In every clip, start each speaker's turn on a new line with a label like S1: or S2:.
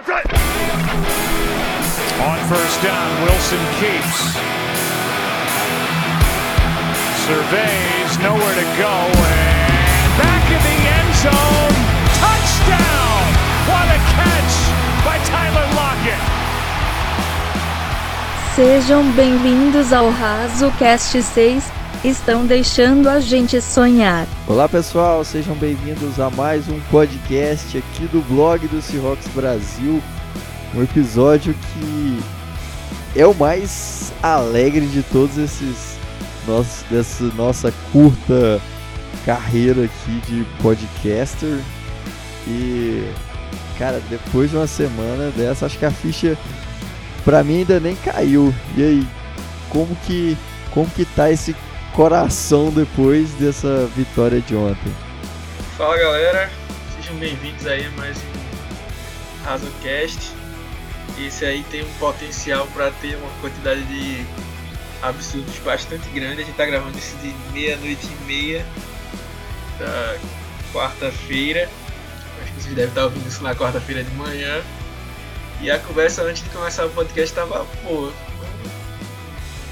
S1: On first down, Wilson keeps. Surveys, nowhere to go, and back in the end zone. Touchdown! What a catch by Tyler Lockett!
S2: Sejam bem-vindos ao Raso Cast 6. Estão deixando a gente sonhar.
S3: Olá pessoal, sejam bem-vindos a mais um podcast aqui do blog do Seahawks Brasil. Um episódio que é o mais alegre de todos esses nossos, dessa nossa curta carreira aqui de podcaster. E cara, depois de uma semana dessa, acho que a ficha pra mim ainda nem caiu. E aí, como que como que tá esse coração depois dessa vitória de ontem?
S4: Fala galera, sejam bem-vindos aí a mais um RazoCast. Esse aí tem um potencial para ter uma quantidade de absurdos bastante grande. A gente tá gravando isso de meia-noite e meia da quarta-feira. Acho que vocês devem estar ouvindo isso na quarta-feira de manhã. E a conversa antes de começar o podcast tava, pô,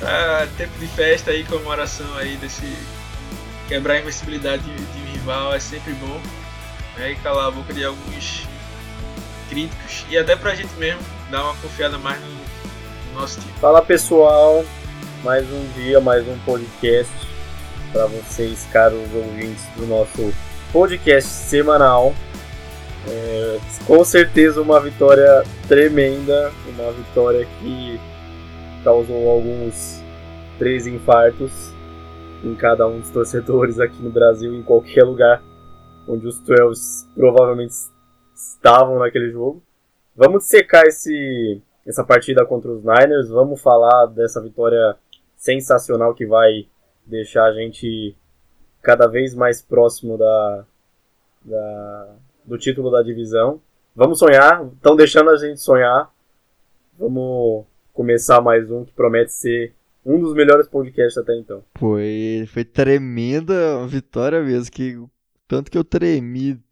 S4: tá tempo de festa aí, comemoração aí desse quebrar a invencibilidade de, de rival é sempre bom. Né? E calar a boca de alguns críticos e até pra gente mesmo dar uma confiada mais no, no nosso time.
S5: Fala pessoal, mais um dia, mais um podcast para vocês, caros ouvintes do nosso podcast semanal. É, com certeza uma vitória tremenda, uma vitória que causou alguns três infartos em cada um dos torcedores aqui no Brasil, em qualquer lugar onde os 12 provavelmente estavam naquele jogo. Vamos secar esse, essa partida contra os Niners, vamos falar dessa vitória sensacional que vai deixar a gente cada vez mais próximo da, da do título da divisão. Vamos sonhar, estão deixando a gente sonhar. Vamos começar mais um que promete ser um dos melhores podcasts até então.
S3: Foi, foi tremenda vitória mesmo, que tanto que eu tremi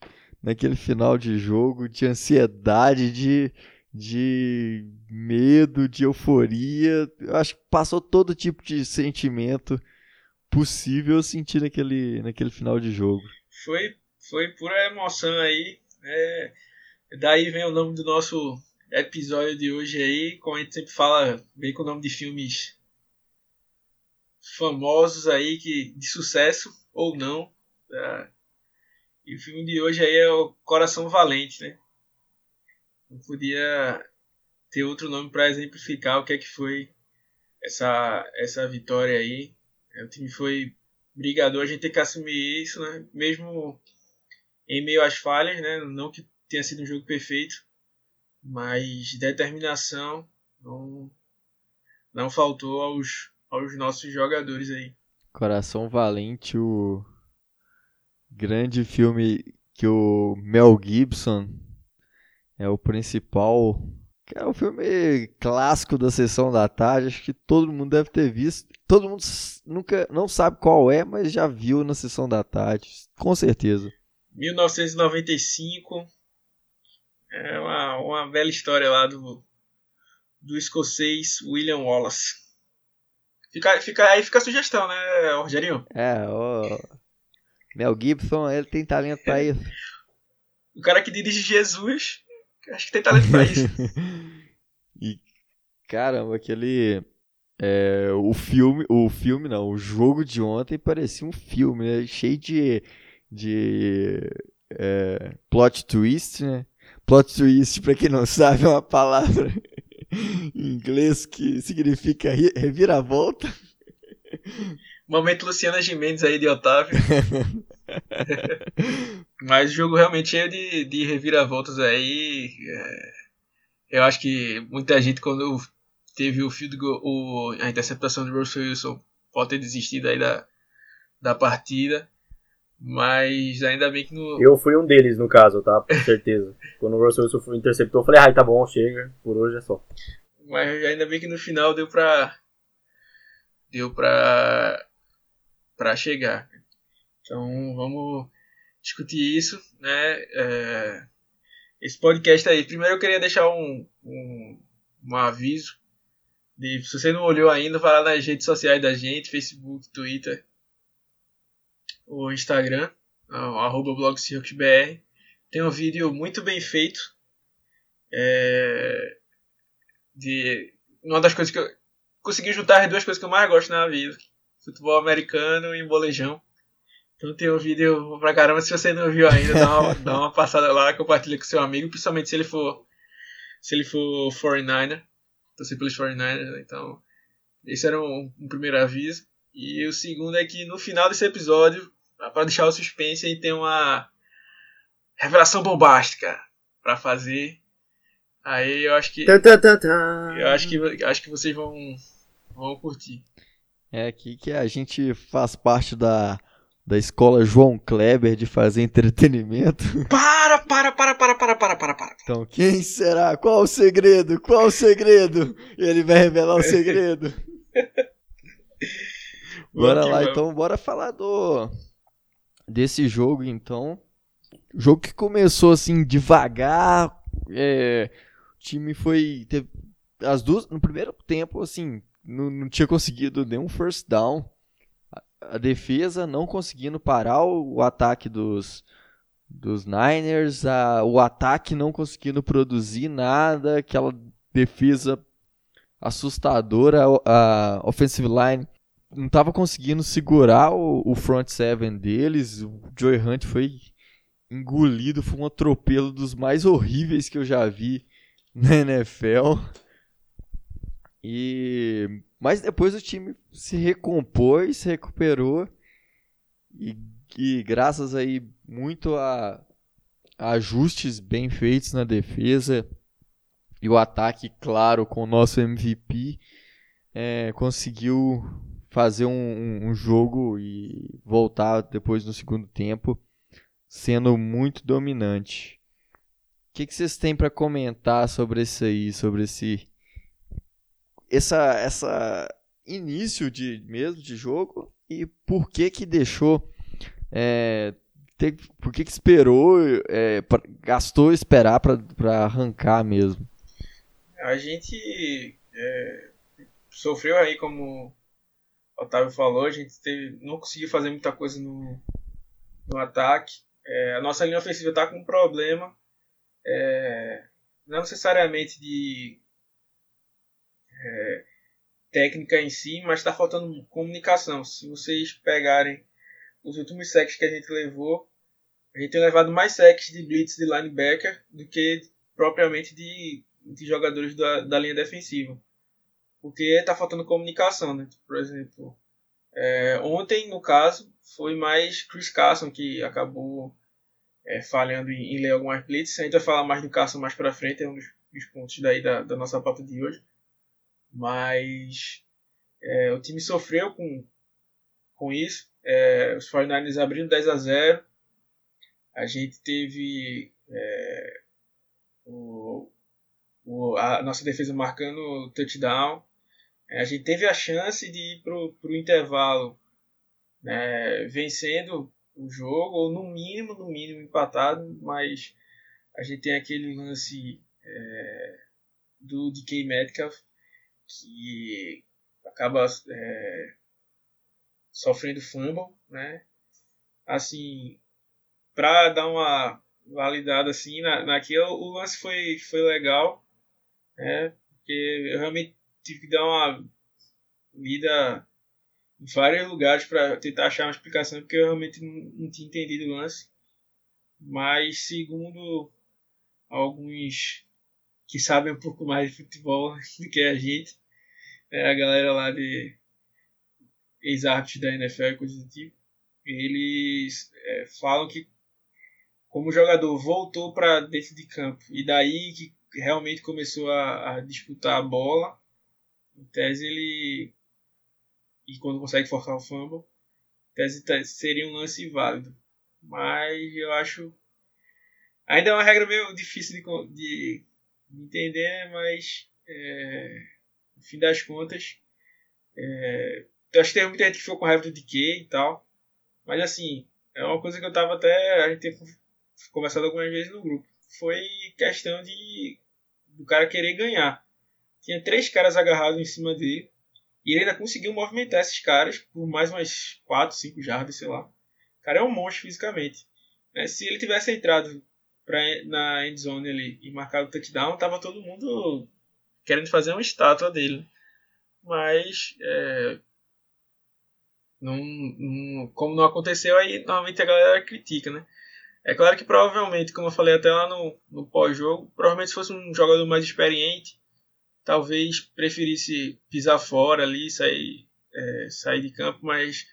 S3: naquele final de jogo, de ansiedade, de, de medo, de euforia. Eu acho que passou todo tipo de sentimento possível eu senti naquele, naquele final de jogo.
S4: Foi, foi pura emoção aí. É, daí vem o nome do nosso episódio de hoje aí, como a gente sempre fala, vem com o nome de filmes famosos aí, que de sucesso ou não. Tá? E o filme de hoje aí é o Coração Valente, né? Não podia ter outro nome para exemplificar o que é que foi essa, essa vitória aí. O time foi brigador, a gente tem que assumir isso, né? Mesmo em meio às falhas, né? Não que tenha sido um jogo perfeito, mas determinação não, não faltou aos, aos nossos jogadores aí.
S3: Coração Valente, o grande filme que o Mel Gibson é o principal, é o filme clássico da sessão da tarde, acho que todo mundo deve ter visto. Todo mundo nunca não sabe qual é, mas já viu na sessão da tarde, com certeza.
S4: 1995 é uma, uma bela história lá do, do escocês William Wallace. Fica, fica, aí fica a sugestão, né, Rogerinho?
S3: É, o Mel Gibson, ele tem talento pra isso.
S4: O cara que dirige Jesus, acho que tem talento pra isso.
S3: e, caramba, aquele... É, o filme, o filme não, o jogo de ontem parecia um filme, né? Cheio de, de é, plot twist, né? Plot twist, para quem não sabe, é uma palavra em inglês que significa reviravolta.
S4: Momento Luciana Gimenez aí de Otávio. Mas o jogo realmente cheio de, de reviravoltas aí. É, eu acho que muita gente, quando teve o field goal, o, a interceptação de Russell Wilson, pode ter desistido aí da, da partida. Mas ainda bem que no.
S5: Eu fui um deles, no caso, tá? Com certeza. Quando o Russell Wilson interceptou, eu falei, ai, ah, tá bom, chega, por hoje é só.
S4: Mas ainda bem que no final deu pra. Deu pra. pra chegar. Então vamos discutir isso, né? É, esse podcast aí. Primeiro eu queria deixar um, um, um aviso. De, se você não olhou ainda, vai lá nas redes sociais da gente, Facebook, Twitter, o Instagram, arroba blogcircusbr. Tem um vídeo muito bem feito. É, de uma das coisas que eu consegui juntar as duas coisas que eu mais gosto na vida: futebol americano e bolejão. Então tem um vídeo pra caramba. Se você não viu ainda, dá uma, dá uma passada lá, compartilha com seu amigo, principalmente se ele for se ele for 49er, torcer pelos 49ers. Né? Então, esse era um, um, primeiro aviso. E o segundo é que no final desse episódio, para deixar o suspense, aí tem uma revelação bombástica para fazer. Aí eu acho que eu acho que acho que vocês vão vão curtir.
S3: É aqui que a gente faz parte da da escola João Kleber de fazer entretenimento.
S4: Para, para, para, para, para, para, para, para.
S3: Então, quem será? Qual o segredo? Qual o segredo? Ele vai revelar o segredo. bora lá, então, bora falar do desse jogo, então. Jogo que começou assim devagar, é, o time foi teve, as duas no primeiro tempo assim não, não tinha conseguido nenhum first down a defesa não conseguindo parar o, o ataque dos, dos Niners, a, o ataque não conseguindo produzir nada, aquela defesa assustadora, a, a offensive line não estava conseguindo segurar o, o, front seven deles, o Joey Hunt foi engolido, foi um atropelo dos mais horríveis que eu já vi na NFL. E mas depois o time se recompôs, se recuperou e, e graças aí muito a, a, ajustes bem feitos na defesa e o ataque, claro, com o nosso MVP, é, conseguiu fazer um, um, jogo e voltar depois no segundo tempo sendo muito dominante. O que, que vocês têm para comentar sobre isso aí, sobre esse essa, essa início de mesmo de jogo e por que que deixou é, ter, por que que esperou é, pra, gastou esperar para arrancar mesmo
S4: a gente é, sofreu aí como Otávio falou a gente teve, não conseguiu fazer muita coisa no, no ataque é, a nossa linha ofensiva está com um problema é, não necessariamente de é, técnica em si, mas está faltando comunicação. Se vocês pegarem os últimos sacks que a gente levou, a gente tem levado mais sacks de blitz de linebacker do que propriamente de, de jogadores da, da linha defensiva. Porque está faltando comunicação, né? Por exemplo, é, ontem, no caso, foi mais Chris Carson que acabou é, falhando em, em, ler algumas blitz. A gente vai falar mais do Carson mais para frente, é um dos, dos pontos daí da, da nossa pauta de hoje. Mas é, o time sofreu com, com isso. É, os 49ers abrindo 10 a 0. A gente teve é, o, o, a nossa defesa marcando touchdown. É, a gente teve a chance de ir para o intervalo né, vencendo o jogo, ou no mínimo, no mínimo empatado, mas a gente tem aquele lance é, do DK Metcalf que acaba é, sofrendo fumble, né? Assim, para dar uma validada assim, na, naquilo o lance foi, foi legal, né? Porque eu realmente tive que dar uma lida em vários lugares para tentar achar uma explicação, porque eu realmente não, não tinha entendido o lance. Mas segundo alguns que sabem um pouco mais de futebol do que a gente. É a galera lá de ex-árbitros da NFL e coisas do tipo. Eles é, falam que como o jogador voltou para dentro de campo e daí que realmente começou a, a, disputar a bola, em tese ele e quando consegue forçar o fumble, em tese seria um lance válido. Mas eu acho ainda é uma regra meio difícil de, de entender, mas é, no fim das contas, é, eu acho que tem muita gente que ficou com raiva do DK e tal, mas assim, é uma coisa que eu tava até, a gente tem conversado algumas vezes no grupo. foi questão de do cara querer ganhar. Tinha três caras agarrados em cima dele. E ele ainda conseguiu movimentar esses caras por mais umas 4, 5 jardas, sei lá. O cara é um monstro fisicamente. É, se ele tivesse entrado pra, na endzone ali e marcado o touchdown, tava todo mundo querendo fazer uma estátua dele. Mas, é, não, não, como não aconteceu, aí normalmente a galera critica, né? É claro que provavelmente, como eu falei até lá no, no pós-jogo, provavelmente se fosse um jogador mais experiente, talvez preferisse pisar fora ali, sair, é, sair de campo, mas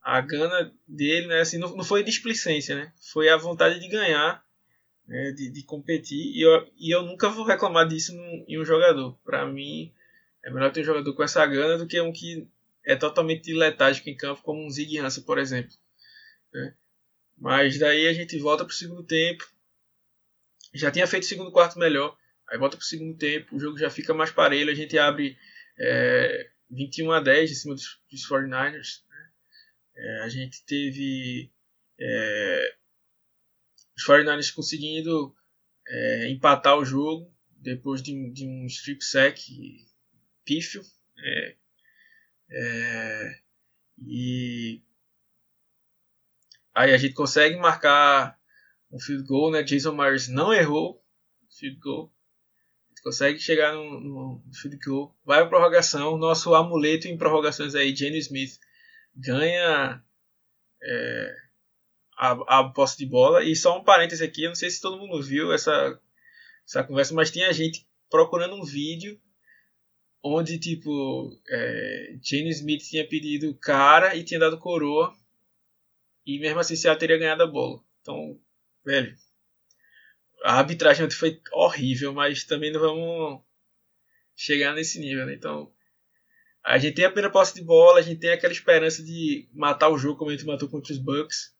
S4: a gana dele, né, assim, não, não foi displicência, né? Foi a vontade de ganhar, né, de, de competir, e eu, e eu nunca vou reclamar disso num, em um jogador. Para mim, é melhor ter um jogador com essa gana do que um que é totalmente letárgico em campo, como um Zig Hansen, por exemplo. Né? Mas daí a gente volta para o segundo tempo. Já tinha feito o segundo quarto melhor. Aí volta para o segundo tempo, o jogo já fica mais parelho. A gente abre é, 21 a 10 em cima dos, dos 49ers. Né? É, a gente teve é, os 49ers conseguindo é, empatar o jogo depois de, de um strip sack pífio. É, é, e Aí a gente consegue marcar um field goal, né? Jason Myers não errou field goal. A gente consegue chegar no, no field goal. Vai para prorrogação. Nosso amuleto em prorrogações aí, Jenny Smith, ganha é, a, a posse de bola. E só um parêntese aqui, eu não sei se todo mundo viu essa, essa conversa, mas tinha gente procurando um vídeo onde, tipo, é, Jane Smith tinha pedido cara e tinha dado coroa e mesmo assim Seattle teria ganhado a bola. Então, velho, a arbitragem foi horrível, mas também não vamos chegar nesse nível, né? Então, a gente tem a primeira posse de bola, a gente tem aquela esperança de matar o jogo como a gente matou contra os Bucks.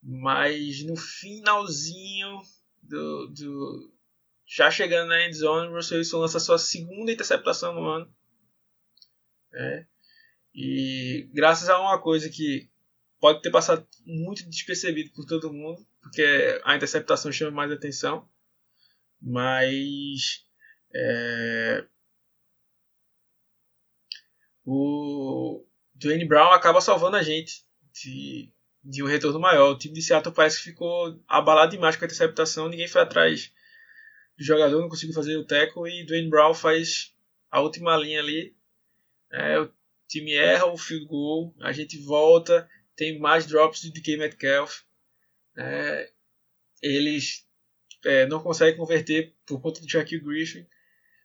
S4: Mas no finalzinho do, do já chegando na end zone, o Russell Wilson lança sua segunda interceptação no ano. É. E graças a uma coisa que pode ter passado muito despercebido por todo mundo, porque a interceptação chama mais atenção. Mas é, o Dwayne Brown acaba salvando a gente de, de um retorno maior. O time de Seattle parece que ficou abalado demais com a interceptação, ninguém foi atrás do jogador, não conseguiu fazer o tackle e Dwayne Brown faz a última linha ali. É, o time erra o field goal, a gente volta, tem mais drops de DK Metcalf. É, eles é, não conseguem converter por conta do Shaquille Griffin.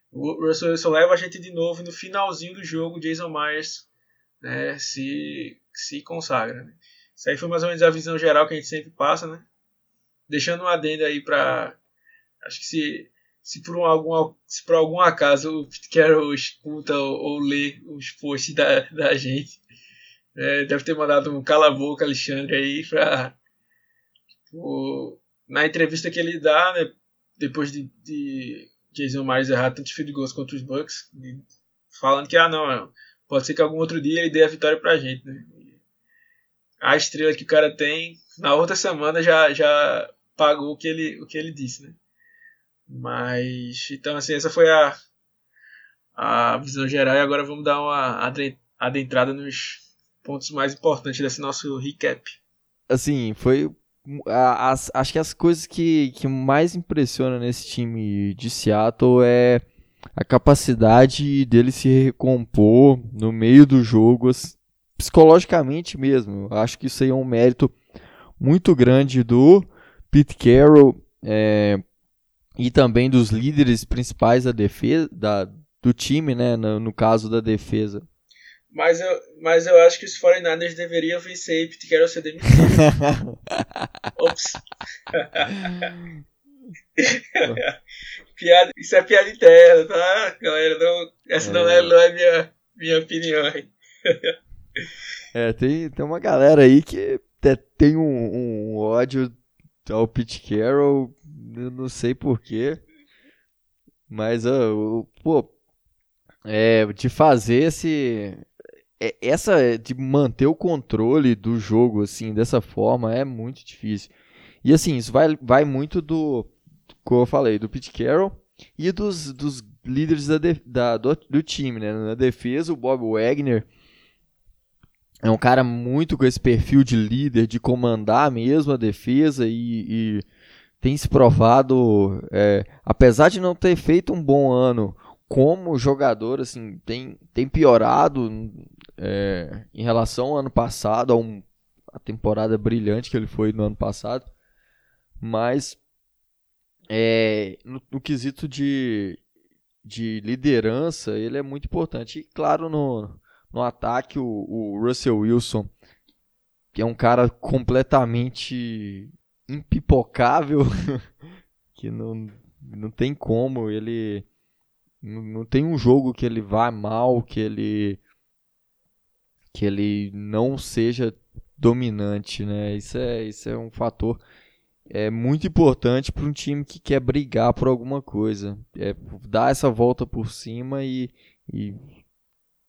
S4: O Russell Wilson leva a gente de novo no finalzinho do jogo. Jason Myers né, se, se consagra. Né? Isso aí foi mais ou menos a visão geral que a gente sempre passa. Né? Deixando um adendo aí para. Acho que se, se, por um, algum, se por algum acaso o Pete Carroll escuta ou, ou lê os posts da, da gente, é, deve ter mandado um cala-boca Alexandre aí pra. Tipo, na entrevista que ele dá, né, depois de, de Jason Myers errar tantos field goals contra os Bucks, falando que, ah, não, pode ser que algum outro dia ele dê a vitória pra gente, né? A estrela que o cara tem, na outra semana já, já pagou o que ele, o que ele disse, né? Mas, então, assim, essa foi a, a visão geral e agora vamos dar uma adentrada nos, pontos mais importantes desse nosso recap.
S3: Assim, foi. As, acho que as coisas que, que mais impressionam nesse time de Seattle é a capacidade dele se recompor no meio do jogo, psicologicamente mesmo. Acho que isso aí é um mérito muito grande do Pete Carroll é, e também dos líderes principais da defesa, da, do time, né, no, no caso da defesa.
S4: Mas eu, mas eu acho que os 49ers deveriam vencer e Pete Carroll ser demitido. Ops. piada, isso é piada interna, tá, galera? Não, essa é. não, é, não é minha, minha opinião.
S3: é, tem, tem uma galera aí que tem um, um ódio ao Pete Carroll, eu não sei porquê. Mas, uh, pô, é, de fazer esse, essa de manter o controle do jogo assim dessa forma é muito difícil. E assim, isso vai, vai muito do como eu falei, do Pete Carroll e dos, dos líderes da, da do, do, time, né? Na defesa, o Bob Wagner é um cara muito com esse perfil de líder, de comandar mesmo a defesa e, e tem se provado, é, apesar de não ter feito um bom ano como jogador, assim, tem, tem piorado é, em relação ao ano passado, a, um, a temporada brilhante que ele foi no ano passado, mas é, no, no quesito de, de liderança, ele é muito importante. E claro, no, no ataque, o, o Russell Wilson, que é um cara completamente impipocável, que não, não tem como, ele não tem um jogo que ele vá mal, que ele que ele não seja dominante, né? Isso é, isso é um fator é muito importante para um time que quer brigar por alguma coisa. É dar essa volta por cima e, e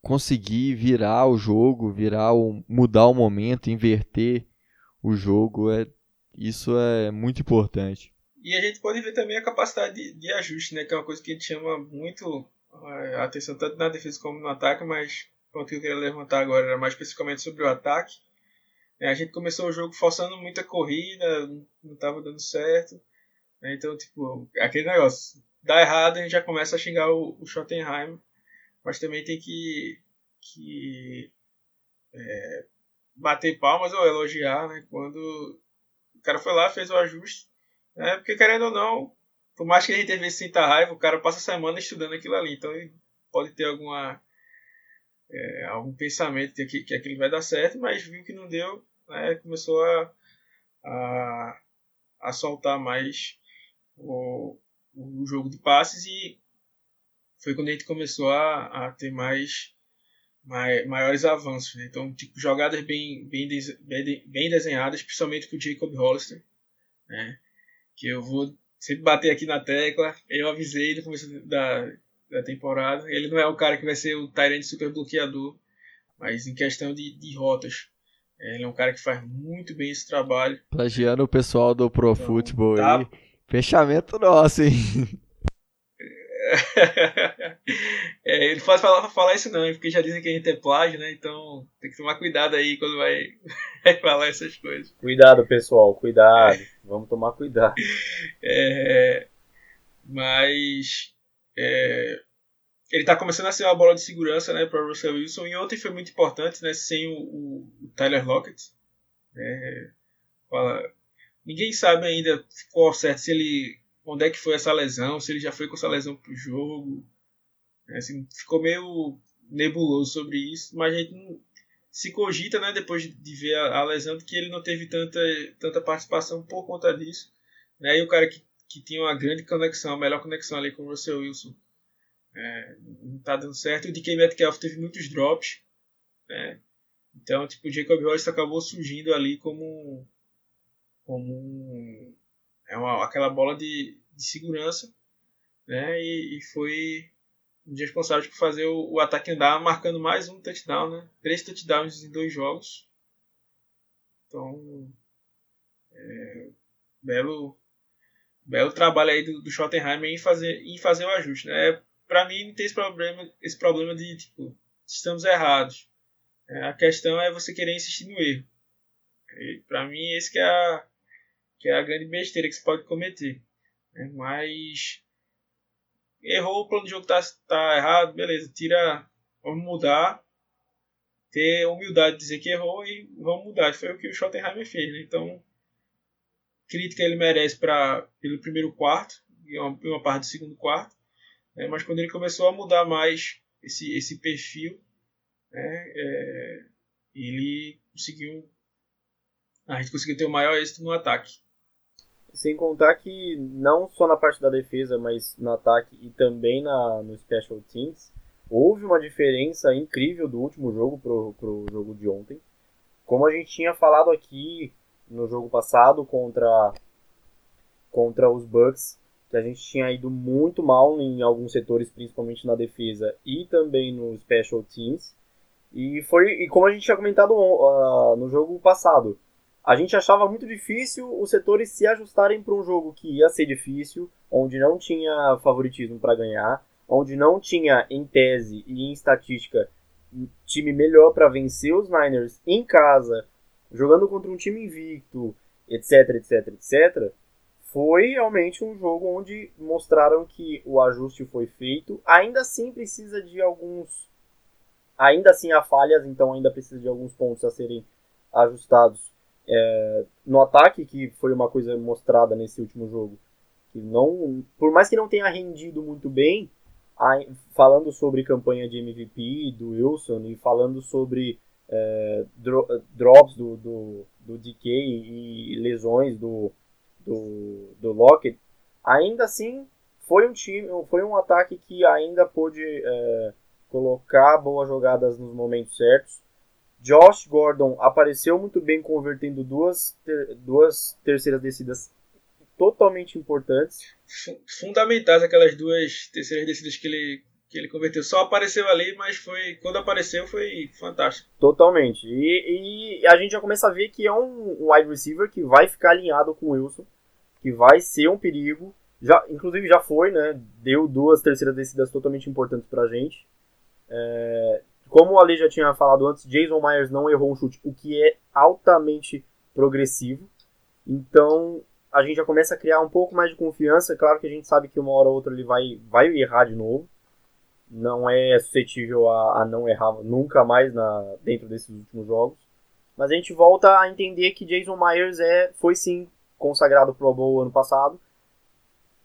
S3: conseguir virar o jogo, virar o, mudar o momento, inverter o jogo. É, isso é muito importante.
S4: E a gente pode ver também a capacidade de, de ajuste, né? Que é uma coisa que chama muito a atenção tanto na defesa como no ataque, mas o ponto que eu queria levantar agora era mais especificamente sobre o ataque é, a gente começou o jogo forçando muita corrida, não estava dando certo. Né? Então, tipo, aquele negócio. Dá errado, a gente já começa a xingar o, o Schottenheim. Mas também tem que, que é, bater palmas ou elogiar, né? Quando o cara foi lá, fez o ajuste. Né? Porque querendo ou não, por mais que a gente às vezes sinta raiva, o cara passa a semana estudando aquilo ali. Então ele pode ter alguma é, algum pensamento de que, que aquilo vai dar certo, mas viu que não deu, né, começou a, a, a soltar mais o, o jogo de passes e foi quando a gente começou a, a ter mais, mais maiores avanços. Né? Então, tipo, jogadas bem, bem, bem desenhadas, principalmente com o Jacob Hollister, né? Que eu vou sempre bater aqui na tecla. Eu avisei no começo da, da temporada. Ele não é o cara que vai ser o Tyrant super bloqueador, mas em questão de, de rotas. Ele é um cara que faz muito bem esse trabalho.
S3: Plagiando o pessoal do Pro então, Football tá... aí. Fechamento nosso, hein?
S4: é, ele pode falar, falar isso não, porque já dizem que a gente é plágio, né? Então tem que tomar cuidado aí quando vai, vai falar essas coisas.
S5: Cuidado, pessoal, cuidado. Vamos tomar cuidado.
S4: É, mas é, ele está começando a ser uma bola de segurança né, para Russell Wilson. E ontem foi muito importante, né, sem o, o Tyler Lockett. É, ninguém sabe ainda qual certo se ele onde é que foi essa lesão, se ele já foi com essa lesão para o jogo. É, assim, ficou meio nebuloso sobre isso, mas a gente não, se cogita, né, depois de ver a, a, lesão, de que ele não teve tanta, tanta participação por conta disso. Né, e o cara que que tinha uma grande conexão, a melhor conexão ali com o Russell Wilson. É, não está dando certo. O DK Metcalf teve muitos drops. Né? Então, tipo, o Jacob Hollister acabou surgindo ali como, como um, é uma, aquela bola de, de segurança. Né? E, e foi um responsável por fazer o, o, ataque andar, marcando mais um touchdown. Né? Três touchdowns em dois jogos. Então, é, belo belo trabalho aí do, do Schottenheim em fazer, em fazer o ajuste. Né? Para mim não tem esse problema, esse problema de tipo, estamos errados. É, a questão é você querer insistir no erro. Para mim esse que é, a, que é a grande besteira que você pode cometer. Né? Mas errou, o plano de jogo tá, tá errado, beleza, tira, vamos mudar, ter humildade de dizer que errou e vamos mudar. Foi o que o Schottenheimer fez, né? Então crítica ele merece para pelo primeiro quarto e uma, uma parte do segundo quarto, né? mas quando ele começou a mudar mais esse, esse perfil, né? é, ele conseguiu a gente conseguiu ter o maior êxito no ataque.
S5: Sem contar que não só na parte da defesa, mas no ataque e também na, no Special Teams, houve uma diferença incrível do último jogo pro, pro jogo de ontem. Como a gente tinha falado aqui no jogo passado contra contra os Bucks, que a gente tinha ido muito mal em alguns setores, principalmente na defesa e também no special teams. E foi e como a gente tinha comentado uh, no jogo passado, a gente achava muito difícil os setores se ajustarem para um jogo que ia ser difícil, onde não tinha favoritismo para ganhar, onde não tinha, em tese e em estatística, time melhor para vencer os Niners em casa, jogando contra um time invicto, etc, etc, etc. Foi realmente um jogo onde mostraram que o ajuste foi feito. Ainda assim precisa de alguns. Ainda assim há falhas, então ainda precisa de alguns pontos a serem ajustados é, no ataque, que foi uma coisa mostrada nesse último jogo, que não, por mais que não tenha rendido muito bem, a, falando sobre campanha de MVP do Wilson e falando sobre é, dro, drops do, do, do DK e lesões do, do, do Lockett, ainda assim foi um time, foi um ataque que ainda pôde é, colocar boas jogadas nos momentos certos Josh Gordon apareceu muito bem convertendo duas, ter, duas terceiras descidas totalmente importantes.
S4: Fundamentais aquelas duas terceiras descidas que ele, que ele converteu. Só apareceu ali, mas foi quando apareceu foi fantástico.
S5: Totalmente. E, e a gente já começa a ver que é um, wide receiver que vai ficar alinhado com o Wilson, que vai ser um perigo. Já, inclusive já foi, né? Deu duas terceiras descidas totalmente importantes pra gente. É, como o Ale já tinha falado antes, Jason Myers não errou um chute, o que é altamente progressivo. Então a gente já começa a criar um pouco mais de confiança. Claro que a gente sabe que uma hora ou outra ele vai, vai errar de novo. Não é suscetível a, a não errar nunca mais na, dentro desses últimos jogos. Mas a gente volta a entender que Jason Myers é, foi sim consagrado Pro Bowl ano passado.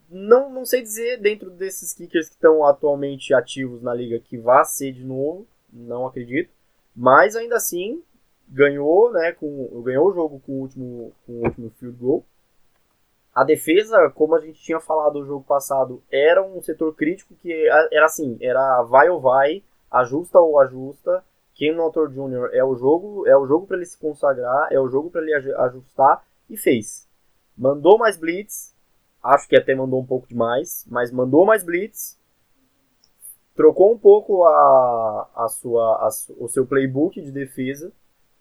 S5: Não, não sei dizer dentro desses kickers que estão atualmente ativos na liga que vá ser de novo não acredito. Mas ainda assim, ganhou, né, com, ganhou o jogo com o último, com o último field goal. A defesa, como a gente tinha falado no jogo passado, era um setor crítico que era assim, era vai ou vai, ajusta ou ajusta. Ken Notor Jr. é o jogo, é o jogo para ele se consagrar, é o jogo para ele ajustar e fez. Mandou mais blitz, acho que até mandou um pouco demais, mas mandou mais blitz, trocou um pouco a, a sua, a, o seu playbook de defesa,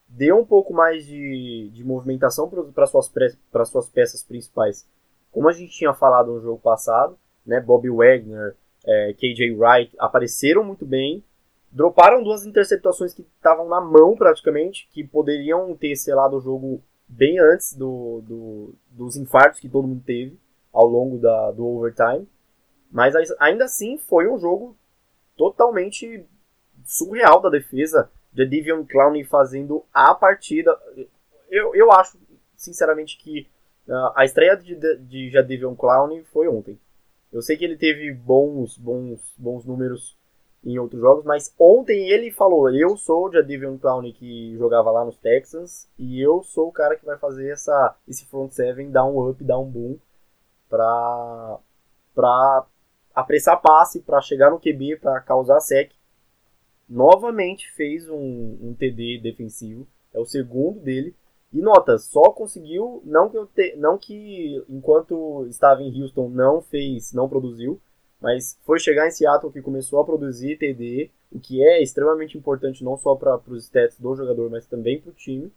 S5: deu um pouco mais de, de movimentação para suas, para suas peças principais. Como a gente tinha falado no jogo passado, né, Bobby Wagner, é, KJ Wright apareceram muito bem, droparam duas interceptações que estavam na mão praticamente, que poderiam ter selado o jogo bem antes do, do, dos infartos que todo mundo teve ao longo da, do overtime. Mas ainda assim foi um jogo totalmente surreal da defesa. de Divion Clowney fazendo a partida. Eu, eu acho, sinceramente, que uh, a estreia de, de Jadivion Clowney foi ontem. Eu sei que ele teve bons, bons, bons números em outros jogos, mas ontem ele falou: Eu sou o Jadivion Clowney que jogava lá nos Texans e eu sou o cara que vai fazer essa, esse front seven dar um up, dar um boom pra, pra apressar passe para chegar no QB para causar sec. Novamente fez um, um, TD defensivo, é o segundo dele. E nota, só conseguiu, não que, te, não que enquanto estava em Houston não fez, não produziu, mas foi chegar em Seattle que começou a produzir TD, o que é extremamente importante não só para os stats do jogador, mas também para o time.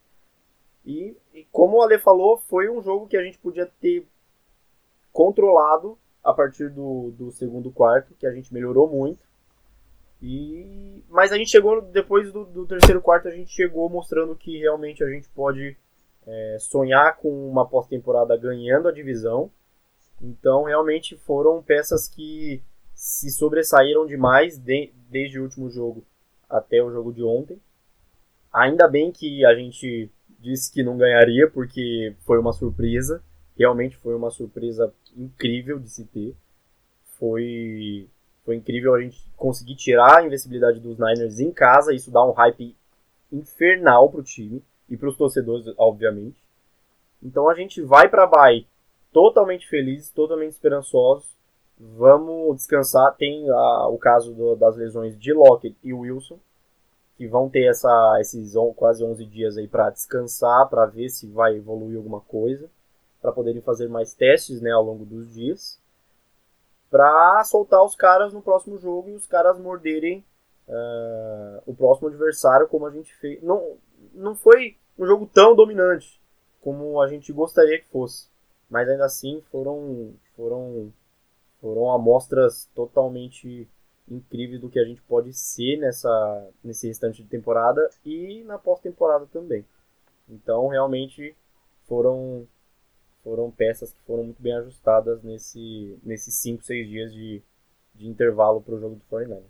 S5: E, e, como o Ale falou, foi um jogo que a gente podia ter controlado a partir do, do segundo quarto, que a gente melhorou muito. E mas a gente chegou depois do, do terceiro quarto a gente chegou mostrando que realmente a gente pode é, sonhar com uma pós-temporada ganhando a divisão. Então realmente foram peças que se sobressaíram demais de, desde o último jogo até o jogo de ontem. Ainda bem que a gente disse que não ganharia porque foi uma surpresa. Realmente foi uma surpresa incrível de se ter. Foi, foi incrível a gente conseguir tirar a invencibilidade dos Niners em casa. Isso dá um hype infernal pro time e para os torcedores, obviamente. Então a gente vai para Bay totalmente felizes, totalmente esperançosos. Vamos descansar. Tem a, o caso do, das lesões de Lockett e Wilson, que vão ter essa, esses on, quase 11 dias aí para descansar, para ver se vai evoluir alguma coisa para poderem fazer mais testes né, ao longo dos dias, para soltar os caras no próximo jogo e os caras morderem uh, o próximo adversário, como a gente fez. Não, não foi um jogo tão dominante como a gente gostaria que fosse. Mas ainda assim foram foram foram amostras totalmente incríveis do que a gente pode ser nessa nesse restante de temporada e na pós-temporada também. Então, realmente foram foram peças que foram muito bem ajustadas nesse nesses 5, 6 dias de, de intervalo para o jogo do 49ers.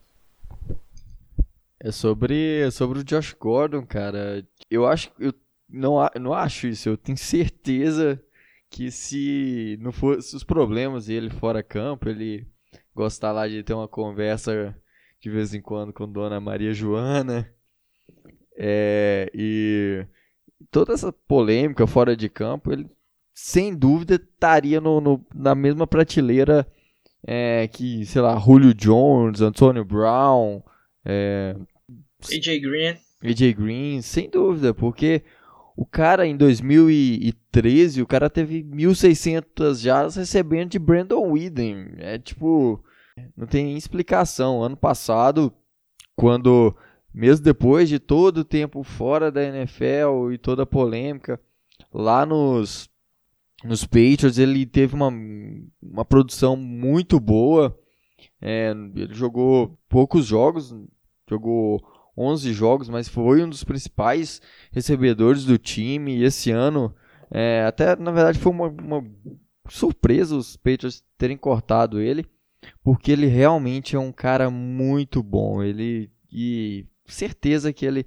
S3: É sobre, é sobre o Josh Gordon, cara. Eu acho eu não, não acho isso, eu tenho certeza que se não fosse os problemas dele fora campo, ele gostar lá de ter uma conversa de vez em quando com Dona Maria Joana. É, e toda essa polêmica fora de campo, ele sem dúvida estaria no, no, na mesma prateleira é, que, sei lá, Julio Jones, Antonio Brown, é,
S4: AJ Green.
S3: AJ Green, sem dúvida, porque o cara em 2013, o cara teve 1.600 jardas recebendo de Brandon Whedon. É tipo, não tem explicação. Ano passado, quando, mesmo depois de todo o tempo fora da NFL e toda a polêmica, lá nos, nos Patriots ele teve uma, uma produção muito boa. É, ele jogou poucos jogos, jogou 11 jogos, mas foi um dos principais recebedores do time. E esse ano, é, até na verdade foi uma, uma, surpresa os Patriots terem cortado ele, porque ele realmente é um cara muito bom. Ele e certeza que ele,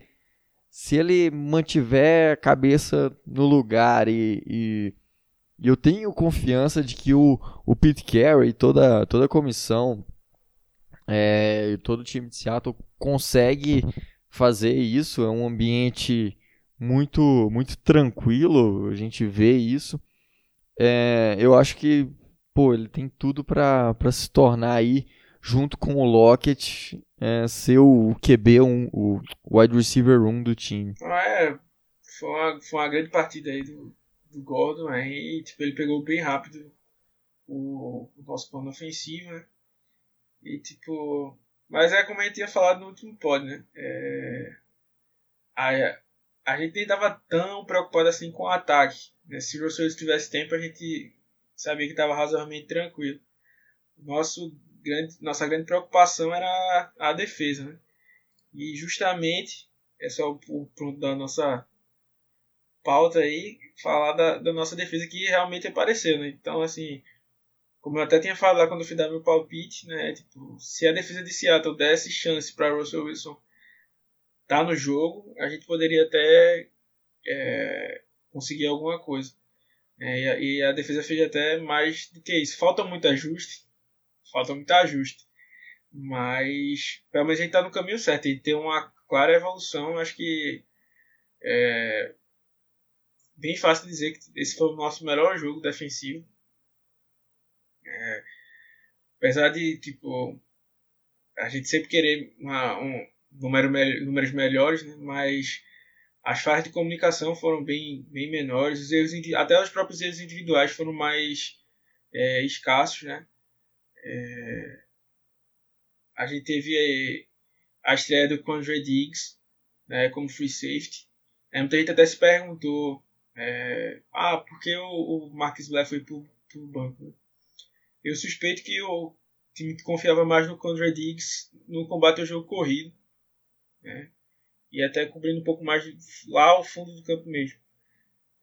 S3: se ele mantiver a cabeça no lugar e, e, e eu tenho confiança de que o, o Pete Carey toda, toda a comissão é, todo o time de Seattle consegue fazer isso. É um ambiente muito, muito tranquilo. A gente vê isso. É, eu acho que pô, ele tem tudo para se tornar aí, junto com o Lockett, é, ser o QB, um, o wide receiver 1 do time.
S4: É, foi uma, foi uma grande partida aí do, do Gordon. Aí, tipo, ele pegou bem rápido o, o nosso plano ofensivo, né? E tipo. Mas é como a gente tinha falado no último pod, né? É, a, a gente nem estava tão preocupado assim com o ataque. Né? Se o Russell tivesse tempo, a gente sabia que estava razoavelmente tranquilo. Nosso grande, nossa grande preocupação era a, a defesa, né? E justamente, é só o, o ponto da nossa pauta aí, falar da, da nossa defesa que realmente apareceu, né? Então, assim, como eu até tinha falado lá quando eu fui dar meu palpite, né? Tipo, se a defesa de Seattle desse chance para Russell Wilson tá no jogo, a gente poderia até é, conseguir alguma coisa. É, e, a, defesa fez até mais do que isso. Falta muito ajuste, falta muito ajuste, mas pelo menos a gente está no caminho certo e tem uma clara evolução. Acho que é bem fácil dizer que esse foi o nosso melhor jogo defensivo é, apesar de, tipo, a gente sempre querer uma, um número, números melhores, né? mas as falhas de comunicação foram bem, bem menores, os erros, até os próprios erros individuais foram mais é, escassos, né? É, a gente teve a estreia do Conrad Diggs né, como free safety. É, muita gente até se perguntou é, ah, por que o, o Marcus Blair foi pro, pro banco? Né? Eu suspeito que o time confiava mais no Conrad Diggs no combate ao jogo corrido. Né? E até cobrindo um pouco mais lá ao fundo do campo mesmo.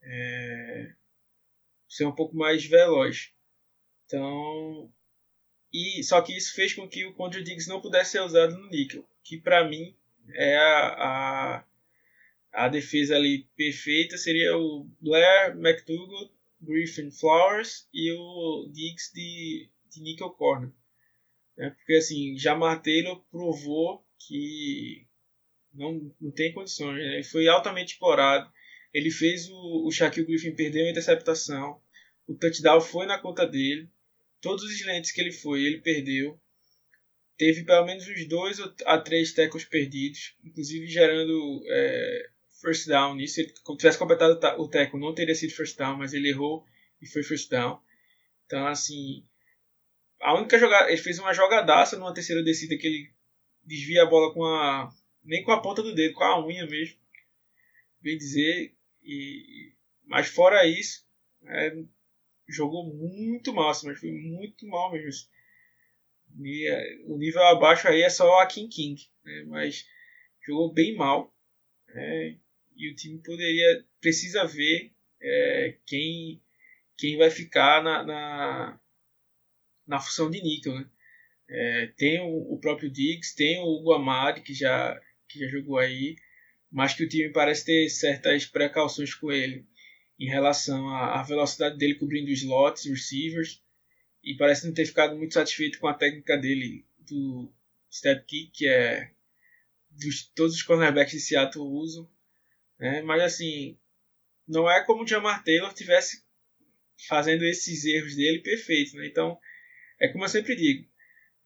S4: É... Ser um pouco mais veloz. Então. E, só que isso fez com que o Conrad Diggs não pudesse ser usado no níquel. Que para mim é a, a, a defesa ali perfeita. Seria o Blair, McDougall Griffin Flowers e o Diggs de, de Nickel Corner. Né? Porque assim, Jamar Taylor provou que não, não tem condições. Né? Ele foi altamente explorado. Ele fez o, o Shaquille Griffin perder uma interceptação. O touchdown foi na conta dele. Todos os slants que ele foi, ele perdeu. Teve pelo menos uns dois a três tackles perdidos, inclusive gerando é, first down nisso. Se ele tivesse completado o tackle, não teria sido first down, mas ele errou e foi first down. Então, assim, a única jogada, ele fez uma jogadaça numa terceira descida que ele desvia a bola com a nem com a ponta do dedo, com a unha mesmo. Bem dizer, e Mas fora isso, é, jogou muito mal, assim, mas foi muito mal mesmo. Assim. E, é, o nível abaixo aí é só a King King, né? mas jogou bem mal. É, e o time poderia, precisa ver é, quem, quem vai ficar na, na, na função de níquel. Né? É, tem o, o, próprio Diggs, tem o Hugo Amadi, que já, que já jogou aí, mas que o time parece ter certas precauções com ele em relação à, à velocidade dele cobrindo os slots, receivers, e parece não ter ficado muito satisfeito com a técnica dele do step kick, que é dos todos os cornerbacks de Seattle usam, né? Mas assim, não é como o Jamar Taylor tivesse fazendo esses erros dele perfeitos, né? Então, é como eu sempre digo,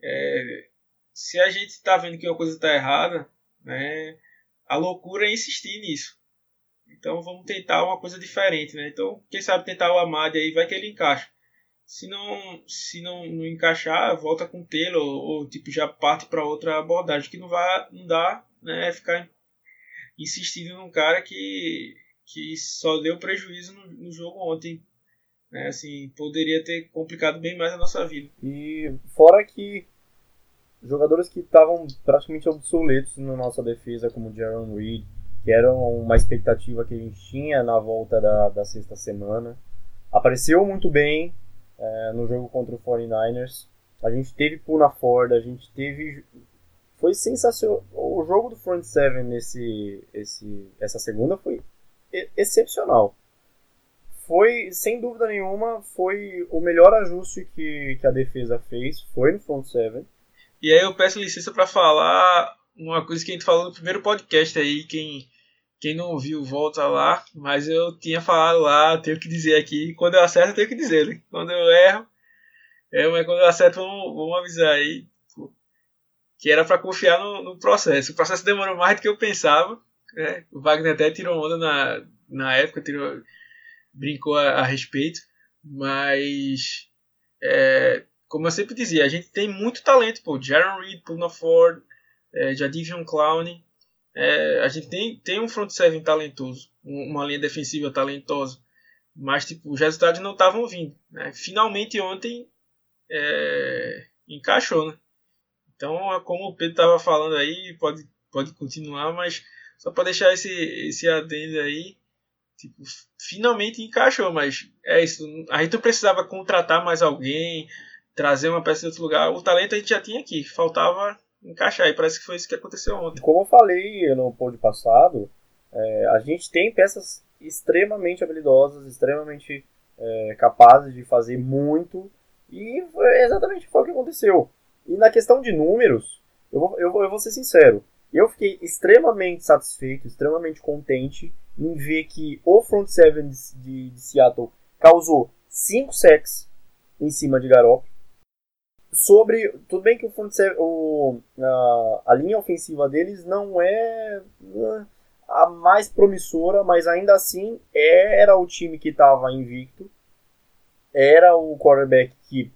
S4: é, se a gente está vendo que uma coisa está errada, né? A loucura é insistir nisso. Então vamos tentar uma coisa diferente, né? Então, quem sabe tentar o Amad aí vai que ele encaixa. Se não, se não, não encaixar, volta com o Taylor ou, ou tipo já parte para outra abordagem que não vai não dá, né, ficar insistindo num cara que que só deu prejuízo no, no jogo ontem. Né, assim, poderia ter complicado bem mais a nossa vida.
S5: E fora que jogadores que estavam praticamente obsoletos na nossa defesa, como Jaron Reed, que era uma expectativa que a gente tinha na volta da, da sexta semana. Apareceu muito bem é, no jogo contra o 49ers. A gente teve Puna Ford, a gente teve. Foi sensacional. O jogo do Front Seven nesse, esse, essa segunda foi excepcional. Foi, sem dúvida nenhuma, foi o melhor ajuste que, que a defesa fez. Foi no Front Seven.
S4: E aí eu peço licença para falar uma coisa que a gente falou no primeiro podcast aí, quem, quem não ouviu, volta lá, mas eu tinha falado lá, tenho que dizer aqui, quando eu acerto eu tenho que dizer, né? Quando eu erro, é, mas quando eu acerto vamos, vamos avisar aí, que era para confiar no, no, processo. O processo demorou mais do que eu pensava, né? O Wagner até tirou onda na, na época, tirou, brincou a, a respeito, mas é, como eu sempre dizia, a gente tem muito talento, pô, Jaron Reed, Puna Ford, é, Jadivion Clown. É, a gente tem, tem um front seven talentoso, uma linha defensiva talentosa, mas tipo, os resultados não estavam vindo. Né? Finalmente ontem é, encaixou, né? Então, como o Pedro estava falando aí, pode, pode continuar, mas só para deixar esse, esse adendo aí, tipo, finalmente encaixou, mas é isso. A gente precisava contratar mais alguém, trazer uma peça de outro lugar. O talento a gente já tinha aqui, faltava encaixar. E parece que foi isso que aconteceu ontem.
S5: Como eu falei no pod passado, é, a gente tem peças extremamente habilidosas, extremamente é, capazes de fazer muito. E foi exatamente foi o que aconteceu. E na questão de números, eu vou, eu vou, eu vou ser sincero. Eu fiquei extremamente satisfeito, extremamente contente em ver que o front seven de, de Seattle causou 5 sacks em cima de Garoppolo sobre. Tudo bem que o front o, a, a linha ofensiva deles não é a mais promissora, mas ainda assim era o time que estava invicto, era o quarterback que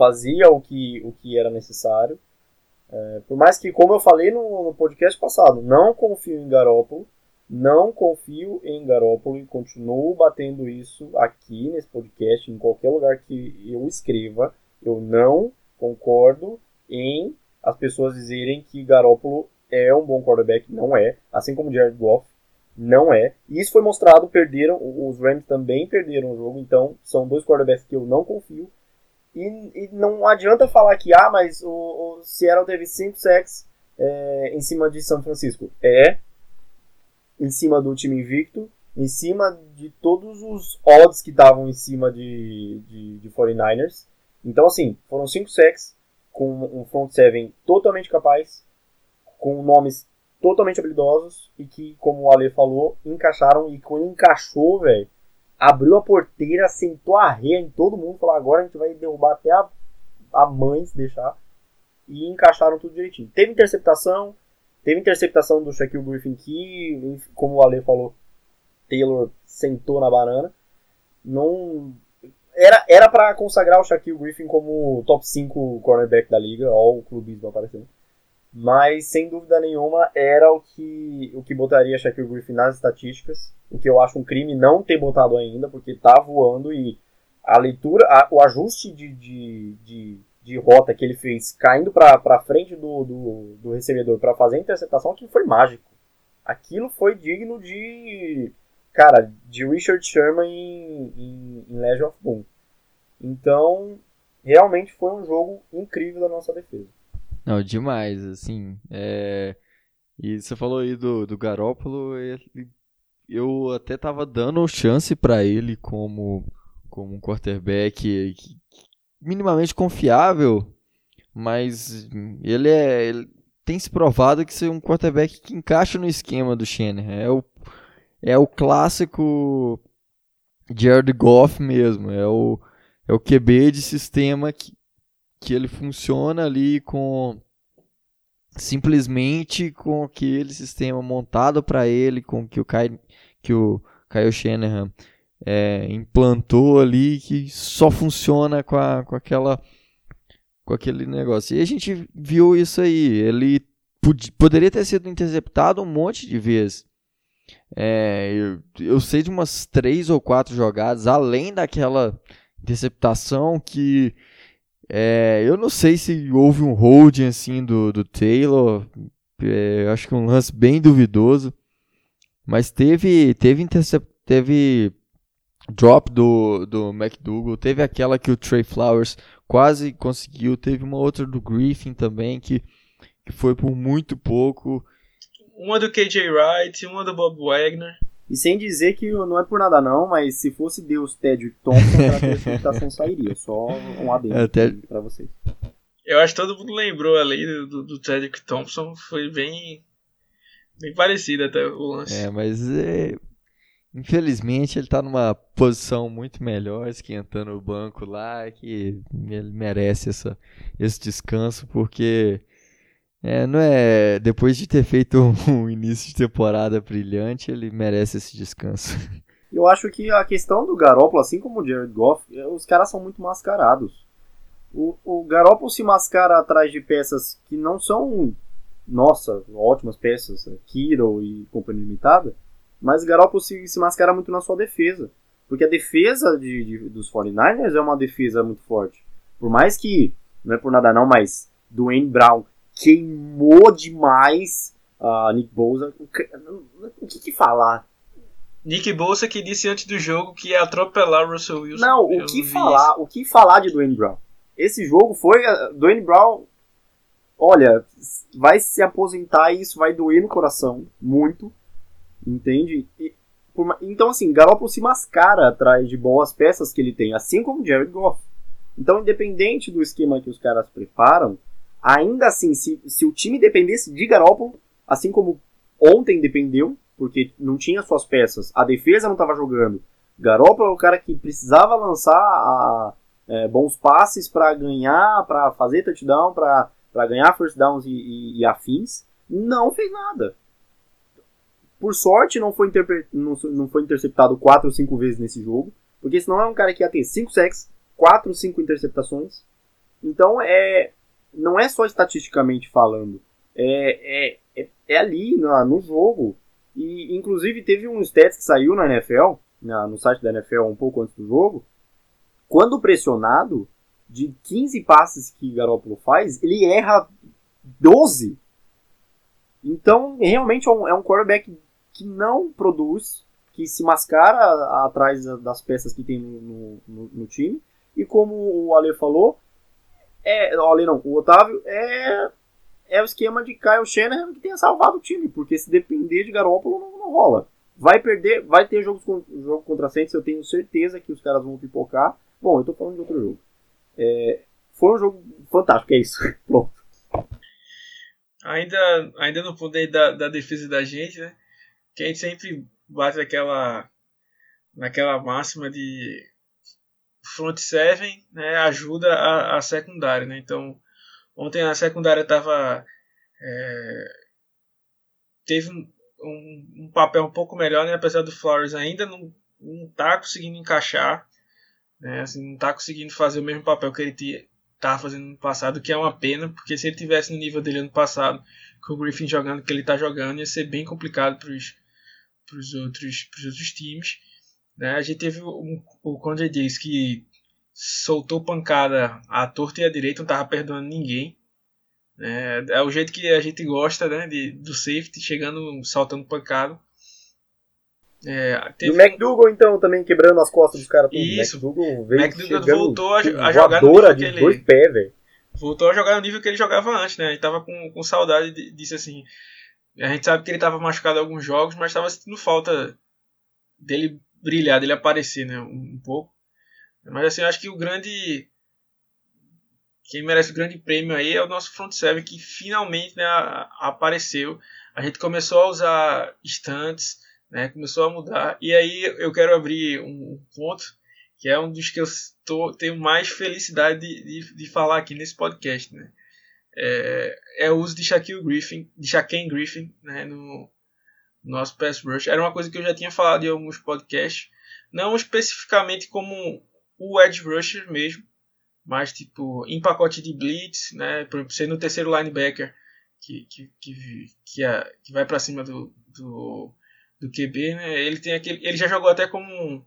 S5: fazia o que, o que era necessário. É, por mais que, como eu falei no, no, podcast passado, não confio em Garópolo, não confio em Garópolo e continuo batendo isso aqui nesse podcast, em qualquer lugar que eu escreva. Eu não concordo em as pessoas dizerem que Garoppolo é um bom quarterback. Não é. Assim como Jared Goff. Não é. E isso foi mostrado. Perderam. Os Rams também perderam o jogo. Então, são dois quarterbacks que eu não confio. E, e não adianta falar que, ah, mas o, o Seattle teve 5 sacks é, em cima de São Francisco. É. Em cima do time invicto. Em cima de todos os odds que estavam em cima de, de, de 49ers. Então, assim, foram cinco sacks com um front seven totalmente capaz, com nomes totalmente habilidosos e que, como o Ale falou, encaixaram e quando encaixou, velho, abriu a porteira, sentou a ré em todo mundo, falou agora a gente vai derrubar até a, a mãe se deixar e encaixaram tudo direitinho. Teve interceptação, teve interceptação do Shaquille Griffin que, como o Ale falou, Taylor sentou na banana. Não era era para consagrar o Shaquille Griffin como top 5 cornerback da liga, ó o clubismo aparecendo. Mas sem dúvida nenhuma era o que, o que botaria Shaquille Griffin nas estatísticas, o que eu acho um crime não ter botado ainda, porque tá voando e a leitura, a, o ajuste de, de, de, de, rota que ele fez caindo para frente do, do, do recebedor para fazer a interceptação, aquilo foi mágico. Aquilo foi digno de, cara, de Richard Sherman em, em, em Legend of Boom. Então, realmente foi um jogo incrível da nossa defesa.
S3: Não, demais, assim. É... E você falou aí do, do Garópolo, ele... eu até tava dando chance para ele como, como um quarterback minimamente confiável, mas ele é. Ele tem se provado que ser um quarterback que encaixa no esquema do Shanahan. É o, é o clássico Jared Goff mesmo. É o, é o QB de sistema que, que ele funciona ali com simplesmente com aquele sistema montado para ele, com que o Kai, que o Kyle Shanahan é, implantou ali, que só funciona com, a, com aquela com aquele negócio. E a gente viu isso aí. Ele poderia ter sido interceptado um monte de vezes. É, eu, eu sei de umas três ou quatro jogadas, além daquela interceptação que é, eu não sei se houve um holding assim do, do Taylor. É, acho que um lance bem duvidoso. Mas teve teve teve drop do, do McDougal, teve aquela que o Trey Flowers quase conseguiu, teve uma outra do Griffin também que, que foi por muito pouco.
S4: Uma do KJ Wright, uma do Bob Wagner.
S5: E sem dizer que não é por nada não, mas se fosse Deus Ted Thompson, a classificação sairia. Só um adendo é, Até... para vocês.
S4: Eu acho que todo mundo lembrou ali do, do, Cedric Thompson, foi bem, bem parecido até o lance.
S3: É, mas é, infelizmente ele está numa posição muito melhor, esquentando o banco lá, que ele merece essa, esse descanso, porque é, não é. Depois de ter feito um, início de temporada brilhante, ele merece esse descanso.
S5: Eu acho que a questão do Garoppolo, assim como o Jared Goff, é, os caras são muito mascarados. O, o Garoppolo se mascara atrás de peças que não são, nossa, ótimas peças, é, Kiro e companhia limitada, mas o Garoppolo se, se mascara muito na sua defesa. Porque a defesa de, de, dos 49ers é uma defesa muito forte. Por mais que, não é por nada não, mas Dwayne Brown queimou demais a uh, Nick Bosa. O que, que falar?
S4: Nick Bosa que disse antes do jogo que ia atropelar o Russell Wilson.
S5: Não, o que falar? Isso. O que falar de Dwayne Brown? Esse jogo foi uh, Dwayne Brown. Olha, vai se aposentar e isso vai doer no coração muito, entende? E, por, então assim, Garoppolo se mascara atrás de boas peças que ele tem, assim como Jared Goff. Então, independente do esquema que os caras preparam, Ainda assim, se, se o time dependesse de Garoppolo, assim como ontem dependeu, porque não tinha suas peças, a defesa não estava jogando. Garoppolo é o cara que precisava lançar a, é, bons passes para ganhar, para fazer touchdown, para ganhar first downs e, e, e, afins. Não fez nada. Por sorte, não foi, não, não foi interceptado 4 ou 5 vezes nesse jogo, porque senão é um cara que ia ter 5 sacks, 4 ou 5 interceptações. Então é não é só estatisticamente falando, é, é, é, é ali no, no jogo. E inclusive teve um stats que saiu na NFL, na, no site da NFL um pouco antes do jogo. Quando pressionado, de 15 passes que Garoppolo faz, ele erra 12. Então, realmente é um, é um quarterback que não produz, que se mascara atrás das peças que tem no, no, no time. E como o Ale falou, é, olha não, o Otávio é é o esquema de Kyle Shanahan que tenha salvado o time, porque se depender de Garoppolo não, não rola. Vai perder, vai ter jogos jogo contra Saints, eu tenho certeza que os caras vão pipocar. Bom, eu tô falando de outro jogo. É, foi um jogo fantástico, é isso. Pronto.
S4: Ainda, ainda no poder da, da defesa da gente, né? Que a gente sempre bate aquela naquela máxima de front seven né, ajuda a, a secundária. Né? Então, ontem a secundária estava é, teve um, um, papel um pouco melhor, né? apesar do Flores ainda não está conseguindo encaixar, né? assim, não está conseguindo fazer o mesmo papel que ele estava fazendo no passado, que é uma pena, porque se ele tivesse no nível dele ano passado, com o Griffin jogando que ele está jogando, ia ser bem complicado para os outros, outros times. Né? A gente teve um, o Conde diz que soltou pancada à torta e à direita, não estava perdoando ninguém. É, é, o jeito que a gente gosta né, de, do safety, chegando, saltando pancada.
S5: É, teve... E o McDougal, então, também quebrando as costas dos caras.
S4: Isso. O McDougal veio voltou a, a jogar no
S5: nível de ele... dois pés, velho.
S4: Voltou a jogar no nível que ele jogava antes, né? Ele tava com, com saudade disso, assim. A gente sabe que ele tava machucado em alguns jogos, mas tava sentindo falta dele brilhar, dele aparecer, né? Um, um pouco. Mas, assim, eu acho que o grande... Quem merece o grande prêmio aí é o nosso front seven, que finalmente né, apareceu. A gente começou a usar estantes né, começou a mudar. E aí eu quero abrir um ponto que é um dos que eu tô, tenho mais felicidade de, de, de falar aqui nesse podcast. Né? É, é o uso de Shaquille Griffin, de Shaquille Griffin né, no nosso pass rush. Era uma coisa que eu já tinha falado em alguns podcasts, não especificamente como o edge rusher mesmo, mas tipo em pacote de blitz, né, por exemplo, sendo o terceiro linebacker que, que, que, que, é, que vai para cima do, do do QB, né? Ele tem aquele, ele já jogou até como um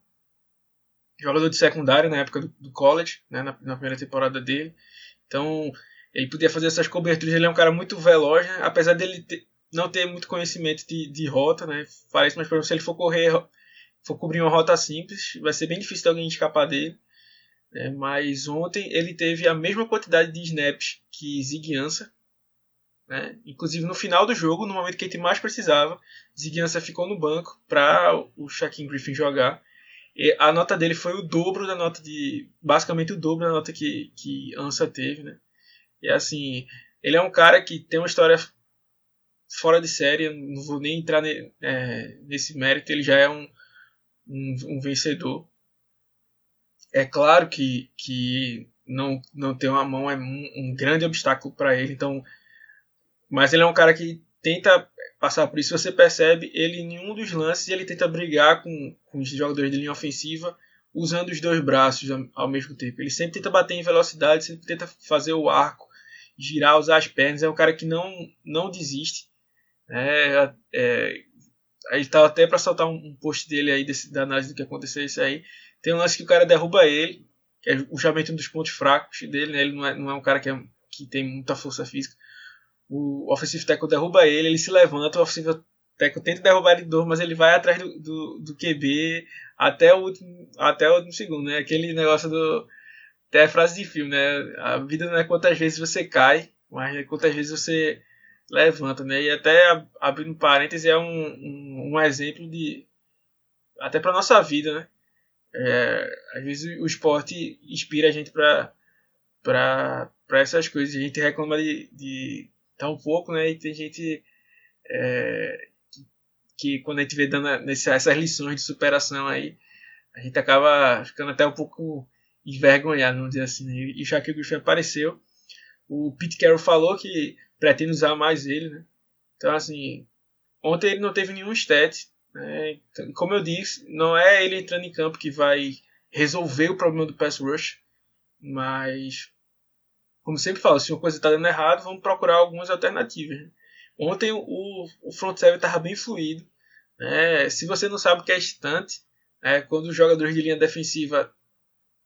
S4: jogador de secundário na época do, do college, né? Na, na, primeira temporada dele. Então ele podia fazer essas coberturas. Ele é um cara muito veloz, né? apesar dele ter, não ter muito conhecimento de, de rota, né? Parece, mas por exemplo, se ele for correr, for cobrir uma rota simples, vai ser bem difícil de alguém escapar dele. Né? Mas ontem ele teve a mesma quantidade de snaps que Zig Ansah, né? Inclusive no final do jogo, no momento que gente mais precisava, Ziguiança ficou no banco para o Shaquem Griffin jogar. E a nota dele foi o dobro da nota de. Basicamente o dobro da nota que, que Ansa teve. Né? E assim, ele é um cara que tem uma história fora de série, não vou nem entrar ne, é, nesse mérito, ele já é um, um, um, vencedor. É claro que, que não, não ter uma mão é um, um grande obstáculo para ele, então mas ele é um cara que tenta passar por isso. Você percebe ele em nenhum dos lances ele tenta brigar com, com os jogadores de linha ofensiva usando os dois braços ao mesmo tempo. Ele sempre tenta bater em velocidade, sempre tenta fazer o arco, girar, usar as pernas. É um cara que não, não desiste. É, é, aí estava até para soltar um, um, post dele aí desse, da análise do que aconteceu isso aí. Tem um lance que o cara derruba ele, que é justamente um dos pontos fracos dele. Né? Ele não é, não é um cara que, é, que tem muita força física o offensive tackle derruba ele, ele se levanta, o offensive tackle tenta derrubar ele de novo, mas ele vai atrás do, do, do, QB até o último, até o último segundo, né? Aquele negócio do até a frase de filme, né? A vida não é quantas vezes você cai, mas é quantas vezes você levanta, né? E até abrindo parênteses é um, um, um exemplo de até para nossa vida, né? É, às vezes o esporte inspira a gente para para essas coisas. A gente reclama de, de tá um pouco, né? E tem gente é, que, que, quando a gente vê dando nesse, essas lições de superação aí, a gente acaba ficando até um pouco envergonhado, vamos dizer assim. Né? E o Shaquille Griffin apareceu. O Pete Carroll falou que pretende usar mais ele, né? Então, assim, ontem ele não teve nenhum stat. Né? Então, como eu disse, não é ele entrando em campo que vai resolver o problema do pass rush, mas como sempre falo, se uma coisa está dando errado, vamos procurar algumas alternativas. Né? Ontem o, o front seven estava bem fluido. Né? Se você não sabe o que é estante, né? quando os jogadores de linha defensiva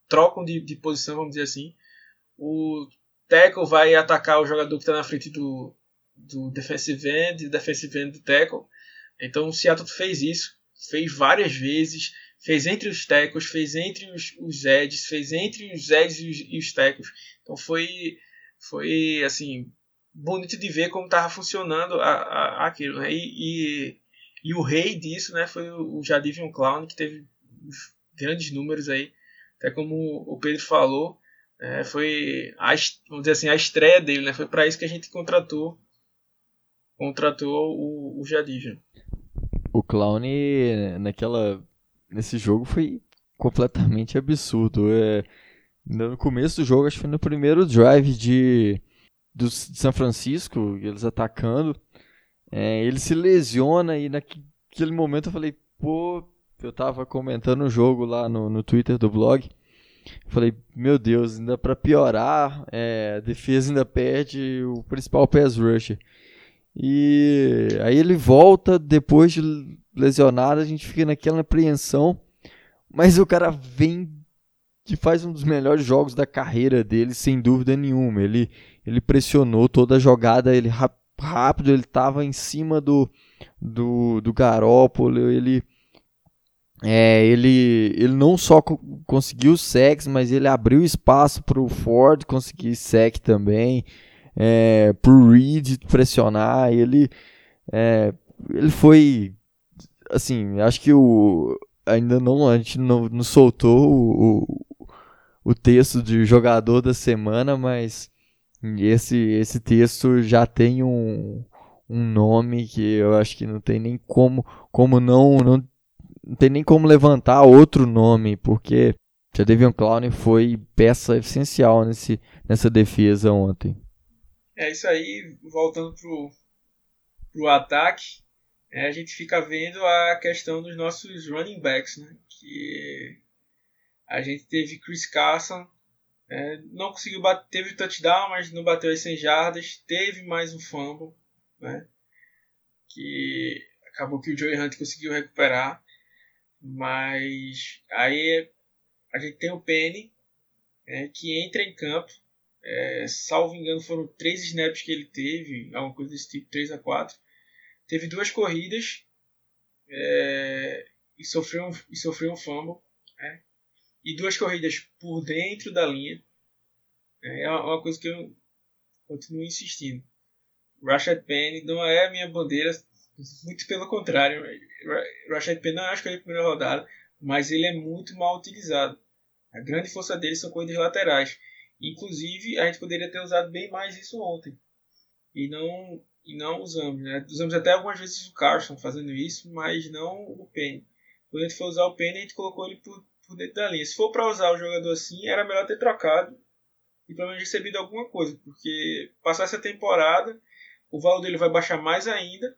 S4: trocam de, de posição, vamos dizer assim, o tackle vai atacar o jogador que está na frente do, do defensive end, defensive end do tackle. Então o Seattle fez isso, fez várias vezes, fez entre os tackles, fez entre os, os fez entre os edges e os, e os. Então foi, foi assim, bonito de ver como estava funcionando a, a, aquilo. Né? E, e, e, o rei disso né, foi o Jadivion Clown, que teve grandes números aí. Até como o Pedro falou, é, foi a, vamos dizer assim, a estreia dele. Né? Foi para isso que a gente contratou contratou o, o Jadivion.
S3: O Clown naquela nesse jogo foi completamente absurdo. É, no começo do jogo, acho que foi no primeiro drive de, do, de São Francisco, eles atacando. É, ele se lesiona e naquele momento eu falei, pô, eu tava comentando o jogo lá no, no Twitter do blog. Falei, meu Deus, ainda para piorar, é, a defesa ainda perde o principal pass rusher. E aí ele volta depois de lesionado, a gente fica naquela apreensão, mas o cara vem que faz um dos melhores jogos da carreira dele, sem dúvida nenhuma. Ele, ele pressionou toda a jogada, ele rápido, ele estava em cima do, do, do Garópolo, ele é, ele, ele não só co conseguiu sec, mas ele abriu espaço para o Ford conseguir sec também, é, para o Reed pressionar. Ele, é, ele foi, assim, acho que o, ainda não, a gente não, não soltou o, o texto de jogador da semana, mas esse, esse texto já tem um, um nome que eu acho que não tem nem como, como não, não não tem nem como levantar outro nome, porque a Devion Clown foi peça essencial nesse, nessa defesa ontem.
S4: É isso aí, voltando pro, pro ataque, é, a gente fica vendo a questão dos nossos running backs, né? Que a gente teve Chris Carson, é, não conseguiu bater, teve touchdown, mas não bateu as 100 jardas, teve mais um fumble, né? Que acabou que o Joey Hunt conseguiu recuperar. Mas aí a gente tem o Penny, né, que entra em campo. É, salvo engano, foram três snaps que ele teve, alguma coisa desse tipo, 3 a 4. Teve duas corridas é, e, sofreu um, e sofreu um fumble. Né, e duas corridas por dentro da linha. É, é uma coisa que eu continuo insistindo. Rashad Penny não é a minha bandeira muito pelo contrário. Rashad Penny não acho que ele é a primeira rodada, mas ele é muito mal utilizado. A grande força dele são corridas laterais. Inclusive, a gente poderia ter usado bem mais isso ontem. E não, e não usamos. Né? Usamos até algumas vezes o Carson fazendo isso, mas não o Penny. Quando a gente for usar o Penny, a gente colocou ele por, por dentro da linha. Se for para usar o jogador assim, era melhor ter trocado e pelo menos recebido alguma coisa. Porque passar essa temporada, o valor dele vai baixar mais ainda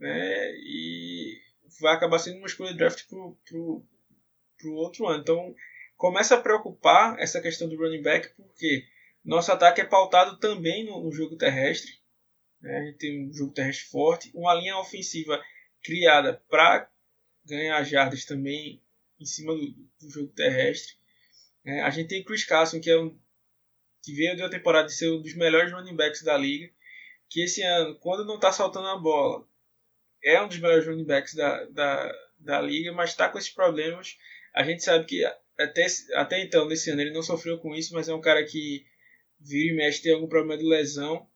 S4: né? E vai acabar sendo uma escolha de draft pro, pro, pro outro ano. Então começa a preocupar essa questão do running back, porque nosso ataque é pautado também no, no jogo terrestre. Né? A gente tem um jogo terrestre forte, uma linha ofensiva criada para ganhar jardas também em cima do, do jogo terrestre. É, a gente tem Chris Carson, que é um que veio de uma temporada de ser um dos melhores running backs da liga, que esse ano, quando não está saltando a bola, é um dos melhores running backs da, da, da liga, mas está com esses problemas. A gente sabe que até, até então, nesse ano, ele não sofreu com isso, mas é um cara que vira e mexe tem algum problema de lesão.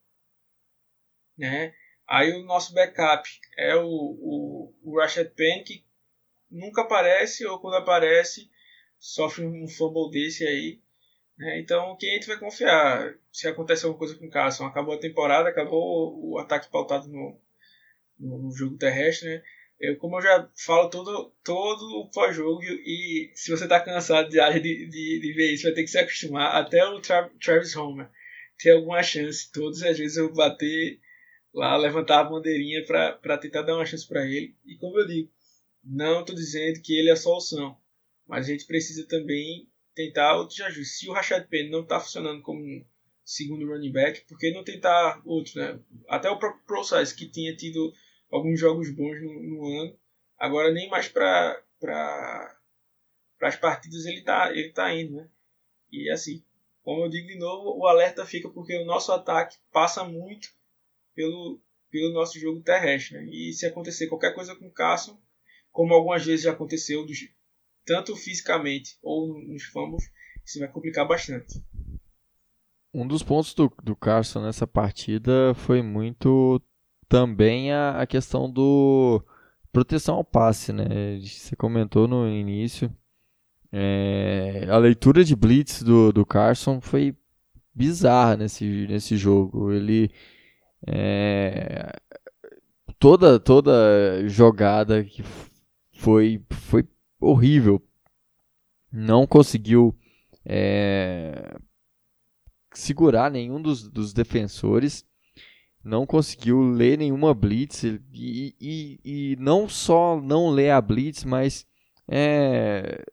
S4: Né? Aí o nosso backup é o, o, o Rashad Penn, que nunca aparece, ou quando aparece, sofre um fumble desse aí. Né? Então, quem a gente vai confiar? Se acontece alguma coisa com o Carson, acabou a temporada, acabou o ataque pautado no, no, jogo terrestre, né? Eu, como eu já falo todo, todo o pós-jogo, e se você está cansado de, de, de, de, ver isso, vai ter que se acostumar. Até o Tra Travis Homer ter alguma chance. Todas as vezes eu bater lá, levantar a bandeirinha para tentar dar uma chance para ele. E como eu digo, não estou dizendo que ele é a solução, mas a gente precisa também tentar outros ajustes. Se o Rashad Penny não está funcionando como segundo running back, por que não tentar outro, né? Até o próprio Pro Size, que tinha tido alguns jogos bons no, no ano. Agora nem mais para as partidas ele tá, ele tá indo, né? E assim, como eu digo de novo, o alerta fica porque o nosso ataque passa muito pelo, pelo nosso jogo terrestre. Né? E se acontecer qualquer coisa com o Carson, como algumas vezes já aconteceu, tanto fisicamente ou nos fumbles, isso vai complicar bastante.
S3: Um dos pontos do, do Carson nessa partida foi muito também a, a questão do proteção ao passe, né? Você comentou no início. É, a leitura de blitz do, do Carson foi bizarra nesse, nesse jogo. Ele é, toda toda jogada que foi foi horrível. Não conseguiu é, segurar nenhum dos, dos defensores não conseguiu ler nenhuma blitz e, e, e não só não ler a blitz, mas é,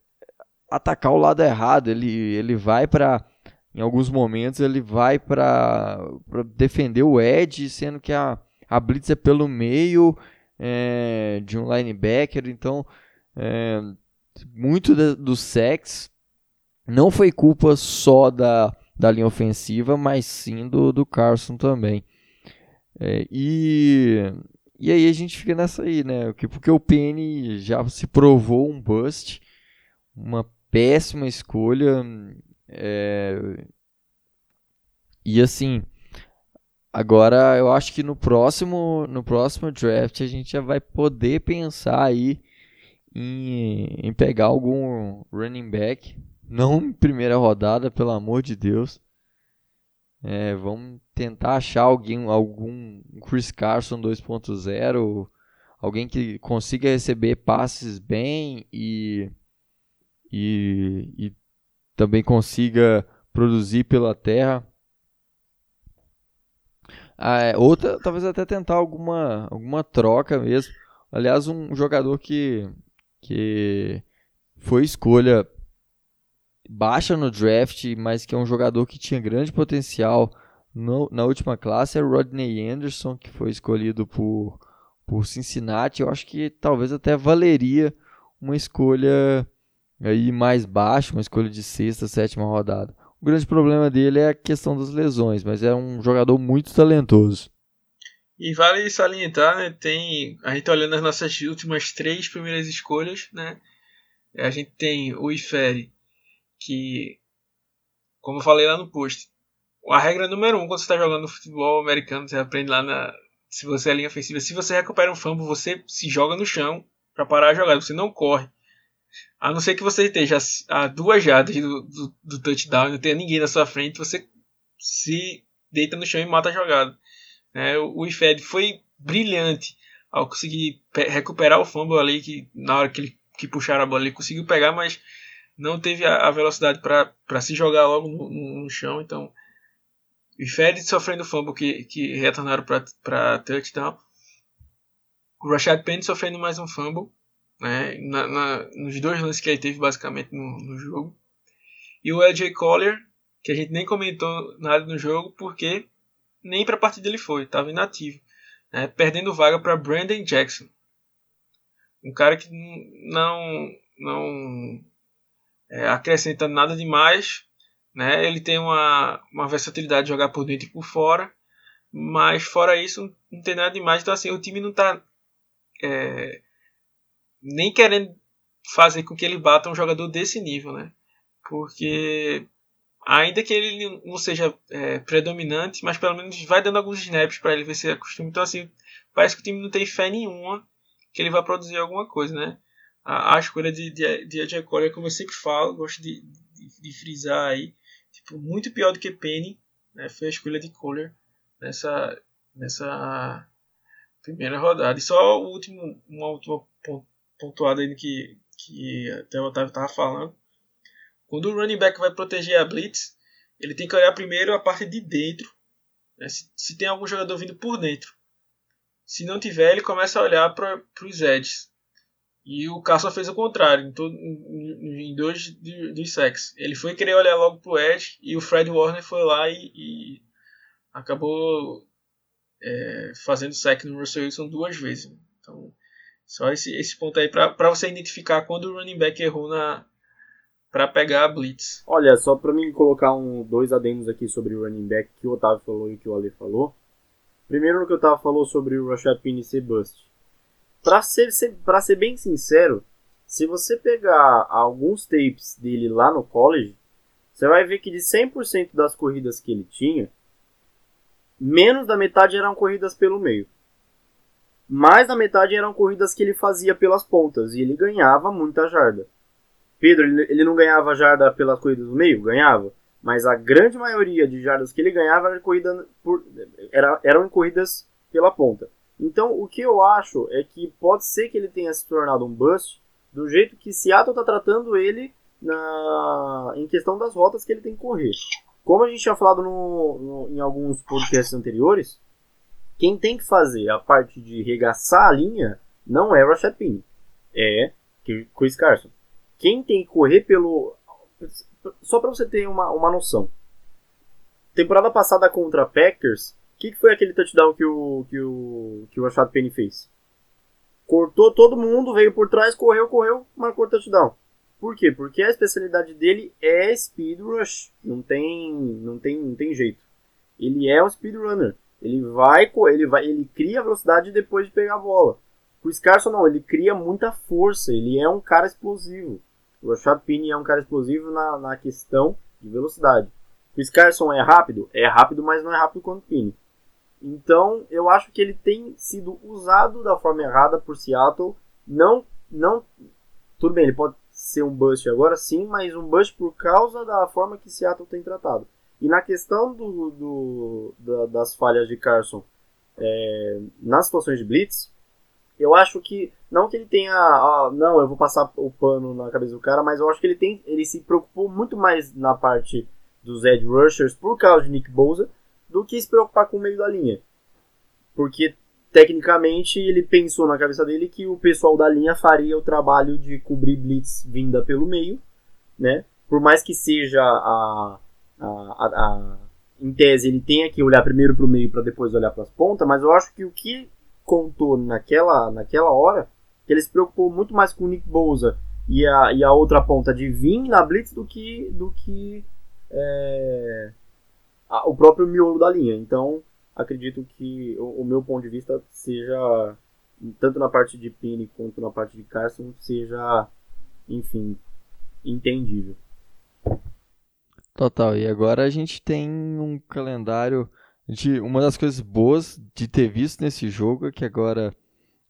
S3: atacar o lado errado. Ele, ele vai para em alguns momentos ele vai para defender o edge, sendo que a, a blitz é pelo meio é, de um linebacker. Então, é, muito de, do sex não foi culpa só da, da linha ofensiva, mas sim do, do Carson também. É, e, e aí a gente fica nessa aí, né? Porque o Penny já se provou um bust, uma péssima escolha. É... E assim, agora eu acho que no próximo, no próximo draft a gente já vai poder pensar aí em, em pegar algum running back, não em primeira rodada, pelo amor de Deus. É, vamos tentar achar alguém, algum Chris Carson 2.0, alguém que consiga receber passes bem e, e, e também consiga produzir pela terra. Ah, é, outra, talvez até tentar alguma, alguma troca mesmo. Aliás, um jogador que, que foi escolha baixa no draft, mas que é um jogador que tinha grande potencial no, na última classe, é o Rodney Anderson, que foi escolhido por, por Cincinnati. Eu acho que talvez até valeria uma escolha aí mais baixa, uma escolha de sexta, sétima rodada. O grande problema dele é a questão das lesões, mas é um jogador muito talentoso.
S4: E vale salientar, né? Tem a gente tá olhando as nossas últimas três primeiras escolhas, né? A gente tem o Ifere, que, como eu falei lá no post, a regra número um quando você está jogando futebol americano, você aprende lá na. Se você é linha ofensiva, se você recupera um fumble, você se joga no chão para parar a jogada, você não corre. A não ser que você esteja a duas jardas do, do, do touchdown e não tenha ninguém na sua frente, você se deita no chão e mata a jogada. É, o IFED foi brilhante ao conseguir recuperar o fumble ali, que na hora que, ele, que puxaram a bola ele conseguiu pegar, mas não teve a, velocidade para se jogar logo no, no, no, chão. Então, o IFED sofrendo fumble que, que retornaram para touchdown. O Rashad Penny sofrendo mais um fumble né, na, na, nos dois lances que ele teve basicamente no, no jogo. E o LJ Collier, que a gente nem comentou nada no jogo, porque nem para a partida ele foi, estava inativo, né, perdendo vaga para Brandon Jackson, um cara que não não é, acrescenta nada demais, né, ele tem uma, uma versatilidade de jogar por dentro e por fora, mas fora isso não tem nada demais, então assim o time não está é, nem querendo fazer com que ele bata um jogador desse nível, né? Porque ainda que ele não seja é, predominante, mas pelo menos vai dando alguns snaps para ele ver se acostuma. Então assim, parece que o time não tem fé nenhuma que ele vai produzir alguma coisa, né? A, a escolha de, de, de AJ Collier, como eu sempre falo, gosto de, de, de, frisar aí, tipo, muito pior do que Penny, né? Foi a escolha de Collier nessa, nessa primeira rodada. E só o último, uma última pontuado aí que, que até o Otávio estava falando. Quando o running back vai proteger a blitz, ele tem que olhar primeiro a parte de dentro, né? se, se, tem algum jogador vindo por dentro. Se não tiver, ele começa a olhar para os edges. E o Carson fez o contrário, em, todo, em, em dois dos sacks. Ele foi querer olhar logo para o edge e o Fred Warner foi lá e, e acabou é, fazendo sack no Russell Wilson duas vezes. Então, só esse, esse ponto aí para você identificar quando o running back errou na para pegar a blitz.
S5: Olha, só para mim colocar um, dois adendos aqui sobre o running back que o Otávio falou e que o Ale falou. Primeiro no que o Otávio falou sobre o Rashad Penny ser bust. Para ser, ser, pra ser bem sincero, se você pegar alguns tapes dele lá no college, você vai ver que de 100% das corridas que ele tinha, menos da metade eram corridas pelo meio mais da metade eram corridas que ele fazia pelas pontas e ele ganhava muita jarda. Pedro, ele não ganhava jarda pelas corridas do meio? Ganhava. Mas a grande maioria de jardas que ele ganhava era corrida por, era, eram em corridas pela ponta. Então, o que eu acho é que pode ser que ele tenha se tornado um bust do jeito que Seattle está tratando ele na, em questão das rotas que ele tem que correr. Como a gente tinha falado no, no, em alguns podcasts anteriores, quem tem que fazer a parte de regaçar a linha não é Rashad Penny, é Chris Carson. quem tem que correr pelo. Só para você ter uma, uma noção. Temporada passada contra Packers, que, que, foi aquele touchdown que o, que o, que o Rashad Penny fez? Cortou todo mundo, veio por trás, correu, correu, marcou touchdown. Por quê? Porque a especialidade dele é speed rush. Não tem, não tem, não tem jeito. Ele é um speedrunner. Ele vai, ele vai, ele cria velocidade depois de pegar a bola. O Scarson não, ele cria muita força. Ele é um cara explosivo. O Rashad Penny é um cara explosivo na, na questão de velocidade. O Scarson é rápido? É rápido, mas não é rápido quanto o Penny. Então, eu acho que ele tem sido usado da forma errada por Seattle. Não, não, tudo bem, ele pode ser um bust agora, sim, mas um bust por causa da forma que Seattle tem tratado. E na questão do, do da, das falhas de Carson é, nas situações de blitz, eu acho que não que ele tenha, ah, não, eu vou passar o pano na cabeça do cara, mas eu acho que ele tem, ele se preocupou muito mais na parte dos edge rushers por causa de Nick Bosa do que se preocupar com o meio da linha. Porque tecnicamente ele pensou na cabeça dele que o pessoal da linha faria o trabalho de cobrir blitz vinda pelo meio, né? Por mais que seja a, a, a, a em tese ele tenha que olhar primeiro para o meio para depois olhar para as pontas, mas eu acho que o que contou naquela, naquela hora, que ele se preocupou muito mais com o Nick Bosa e a, e a outra ponta de vir na blitz do que, do que é, a, o próprio miolo da linha. Então, acredito que o, o, meu ponto de vista seja, tanto na parte de Pini quanto na parte de Carson, seja, enfim, entendível.
S3: Total, e agora a gente tem um calendário gente, uma das coisas boas de ter visto nesse jogo é que agora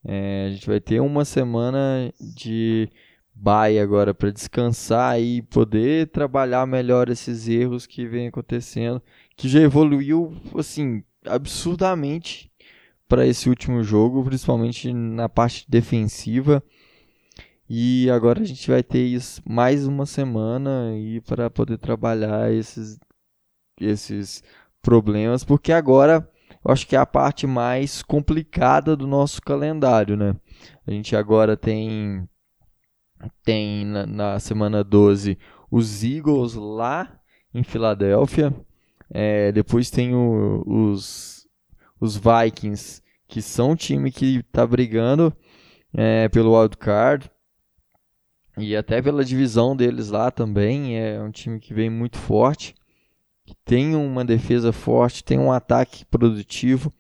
S3: é, a gente vai ter uma semana de bye agora para descansar e poder trabalhar melhor esses erros que vem acontecendo, que já evoluiu assim absurdamente para esse último jogo, principalmente na parte defensiva. E agora a gente vai ter isso mais uma semana e para poder trabalhar esses esses problemas, porque agora eu acho que é a parte mais complicada do nosso calendário, né? A gente agora tem tem na, na semana 12 os Eagles lá em Filadélfia. É, depois tem o, os, os Vikings, que são um time que está brigando é, pelo wild card. E até pela divisão deles lá também. É um time que vem muito forte que tem uma defesa forte, tem um ataque produtivo.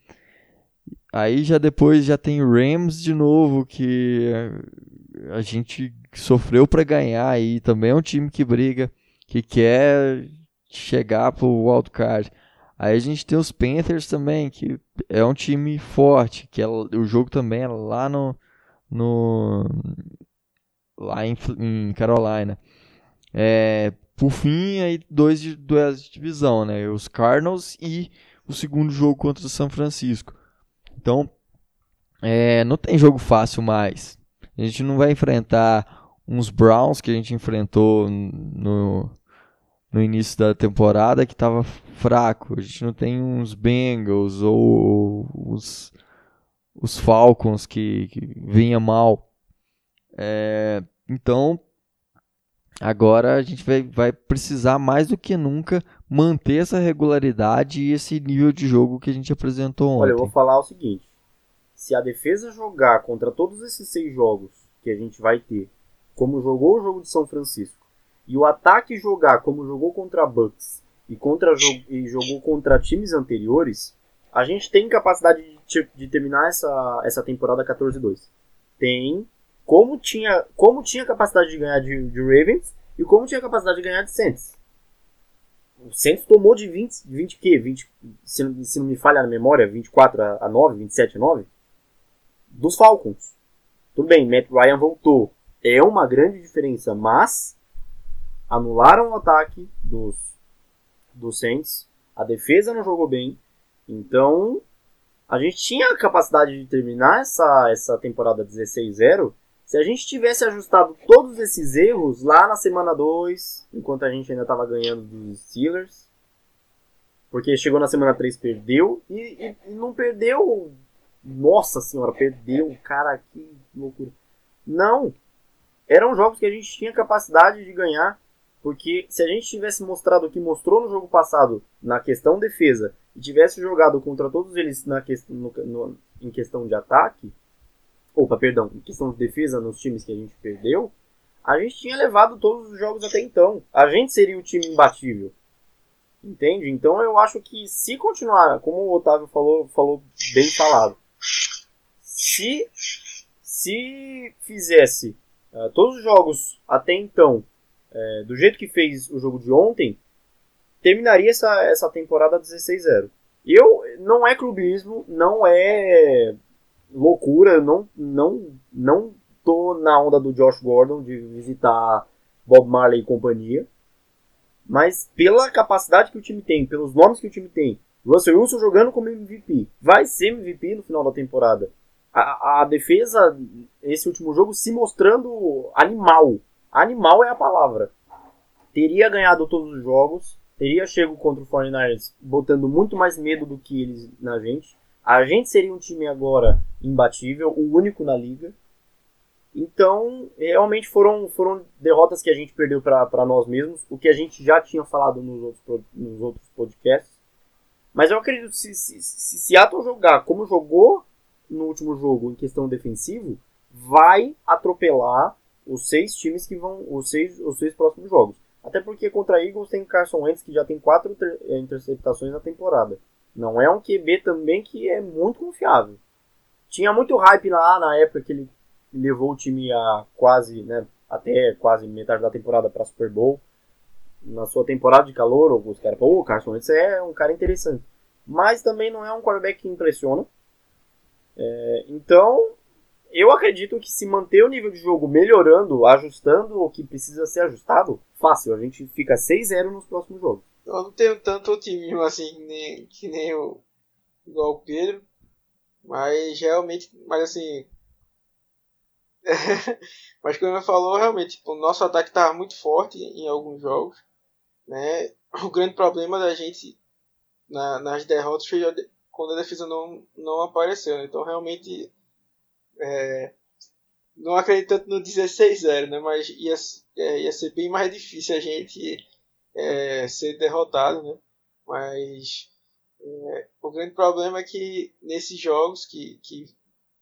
S3: Aí já depois já tem o Rams de novo, que a gente sofreu para ganhar e também é um time que briga, que quer chegar pro wildcard. Aí a gente tem os Panthers também, que é um time forte, que é, o jogo também é lá no, no lá em, em Carolina. É, por fim, aí dois de, duelos de divisão, né? Os Cardinals e o segundo jogo contra o São Francisco. Então, é, não tem jogo fácil mais. A gente não vai enfrentar uns Browns que a gente enfrentou no, no início da temporada que estava fraco. A gente não tem uns Bengals ou os, os Falcons que, que vinha mal. É, então, Agora a gente vai, vai precisar mais do que nunca manter essa regularidade e esse nível de jogo que a gente apresentou ontem.
S5: Olha, eu vou falar o seguinte: se a defesa jogar contra todos esses seis jogos que a gente vai ter, como jogou o jogo de São Francisco, e o ataque jogar como jogou contra Bucks e, contra, e jogou contra times anteriores, a gente tem capacidade de, de terminar essa, essa temporada 14-2. Tem, como tinha, como tinha capacidade de ganhar de, de Ravens e como tinha capacidade de ganhar de Saints. O Saints tomou de 20, 20 que? 20, se, não, se não me falha a memória, 24 a, a 9, 27 a 9 dos Falcons. Tudo bem, Matt Ryan voltou. É uma grande diferença, mas anularam o ataque dos, dos Saints. A defesa não jogou bem. Então, a gente tinha a capacidade de terminar essa, essa temporada 16-0 se a gente tivesse ajustado todos esses erros lá na semana 2, enquanto a gente ainda estava ganhando dos Steelers, porque chegou na semana 3 perdeu e, e, e, não perdeu. Nossa senhora, perdeu, cara, que loucura. Não. eram jogos que a gente tinha capacidade de ganhar, porque se a gente tivesse mostrado o que mostrou no jogo passado na questão defesa e tivesse jogado contra todos eles na questão, no, no, em questão de ataque, opa, perdão, em questão de defesa nos times que a gente perdeu, a gente tinha levado todos os jogos até então. A gente seria o time imbatível. Entende? Então eu acho que se continuar, como o Otávio falou, falou bem falado, se se fizesse uh, todos os jogos até então uh, do jeito que fez o jogo de ontem, terminaria essa, essa temporada 16-0. Eu não é clubismo, não é loucura, não não não tô na onda do Josh Gordon de visitar Bob Marley e companhia. Mas pela capacidade que o time tem, pelos nomes que o time tem, Russell Wilson jogando como MVP, vai ser MVP no final da temporada. A, a defesa, esse último jogo, se mostrando animal. Animal é a palavra. Teria ganhado todos os jogos, teria chego contra o 49ers botando muito mais medo do que eles na gente. A gente seria um time agora imbatível, o único na liga. Então, realmente foram, foram derrotas que a gente perdeu para nós mesmos, o que a gente já tinha falado nos outros, nos outros podcasts. Mas eu acredito que se, se, se Seattle jogar como jogou no último jogo em questão defensivo, vai atropelar os seis times que vão. os seis, os seis próximos jogos. Até porque contra Eagles tem Carson Wentz que já tem quatro eh, interceptações na temporada. Não é um QB também que é muito confiável. Tinha muito hype lá na época que ele levou o time a quase, né, até quase metade da temporada para Super Bowl. Na sua temporada de calor, os caras, pô, o Carson Wentz é um cara interessante. Mas também não é um quarterback que impressiona. É, então, eu acredito que se manter o nível de jogo melhorando, ajustando o que precisa ser ajustado, fácil. A gente fica 6-0 nos próximos jogos.
S4: Eu não tenho tanto otimismo assim que nem, que nem o, igual o Pedro. Mas realmente, mas assim, Mas como ele falou, realmente, tipo, o nosso ataque estava muito forte em alguns jogos. Né? O grande problema da gente na, nas derrotas foi quando a defesa não, não apareceu. Né? Então, realmente, é, não acredito tanto no 16-0, né? mas ia, é, ia ser bem mais difícil a gente é, ser derrotado. Né? Mas é, o grande problema é que nesses jogos que, que,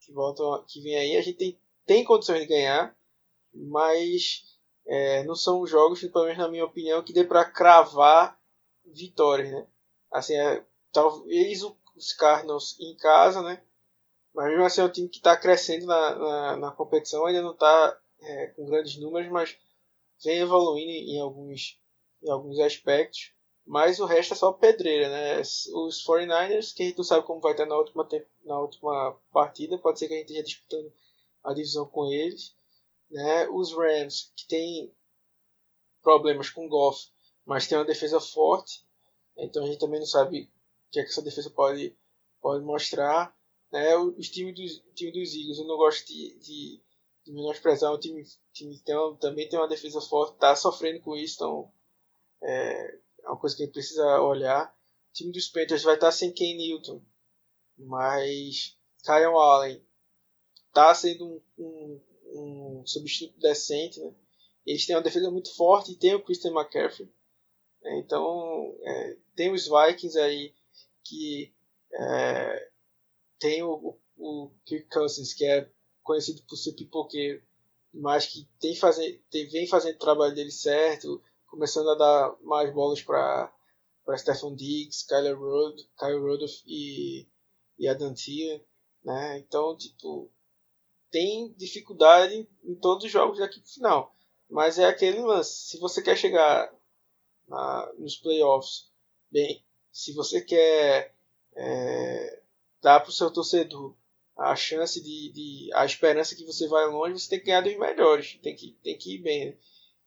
S4: que, voltam, que vem aí, a gente tem tem condições de ganhar, mas é, não são jogos, pelo menos na minha opinião, que dê para cravar vitórias, né? Assim, é, talvez os Cardinals em casa, né? Mas mesmo assim é um time que está crescendo na, na, na, competição, ainda não está é, com grandes números, mas vem evoluindo em alguns, em alguns aspectos. Mas o resto é só pedreira, né? Os 49ers, que a gente não sabe como vai estar na última, na última partida, pode ser que a gente esteja disputando a divisão com eles. Né? Os Rams, que tem problemas com Goff, mas tem uma defesa forte, então a gente também não sabe o que, é que essa defesa pode, pode mostrar. Né? Os times dos, time dos Eagles, eu não gosto de, de, de menosprezar, o time, time tem, também tem uma defesa forte, está sofrendo com isso, então é, é uma coisa que a gente precisa olhar. O time dos Panthers vai estar sem Ken Newton, mas Kyle Allen está sendo um, um, um, substituto decente, né? Eles têm uma defesa muito forte e tem o Christian McCaffrey. Né? Então, é, tem os Vikings aí que é, tem o, o, Kirk Cousins, que é conhecido por ser pipoqueiro, mas que tem fazer, tem, vem fazendo o trabalho dele certo, começando a dar mais bolas para Stephen Diggs, Kyler Rod, Kyle Rudolph e, e Adam Thielen, né? Então, tipo, tem dificuldade em todos os jogos daqui pro final. Mas é aquele lance. Se você quer chegar na, nos playoffs, bem, se você quer é, dar para o seu torcedor a chance de, de, a esperança que você vai longe, você tem que ganhar dos melhores, tem que, tem que ir bem. Né?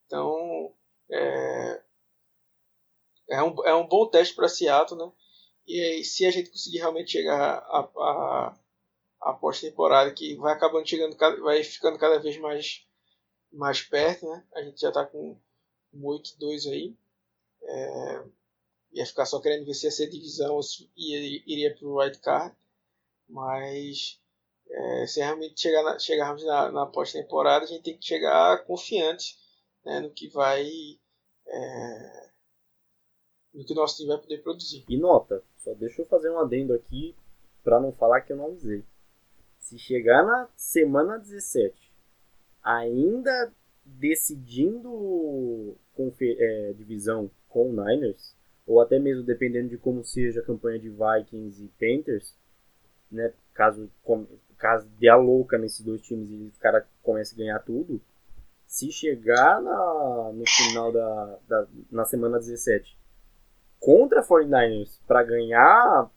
S4: Então é, é, um, é um bom teste para Seattle, né? E aí, se a gente conseguir realmente chegar a, a a pós-temporada que vai acabando chegando, vai ficando cada vez mais, mais perto, né? A gente já está com 8-2 aí. É, ia ficar só querendo ia ser divisão ia, iria para o White Card. Mas
S6: É, se realmente chegar na, chegarmos na, na pós-temporada, a gente tem que chegar confiante né, no que vai. É, no que o nosso time vai poder produzir.
S5: E nota, só deixa eu fazer um adendo aqui para não falar que eu não avisei. Se chegar na semana 17, ainda decidindo é, divisão com o Niners, ou até mesmo dependendo de como seja a campanha de Vikings e Panthers, né, caso, caso dê a louca nesses dois times e o cara comece a ganhar tudo, se chegar na, no final da, da na semana 17 contra 49ers para ganhar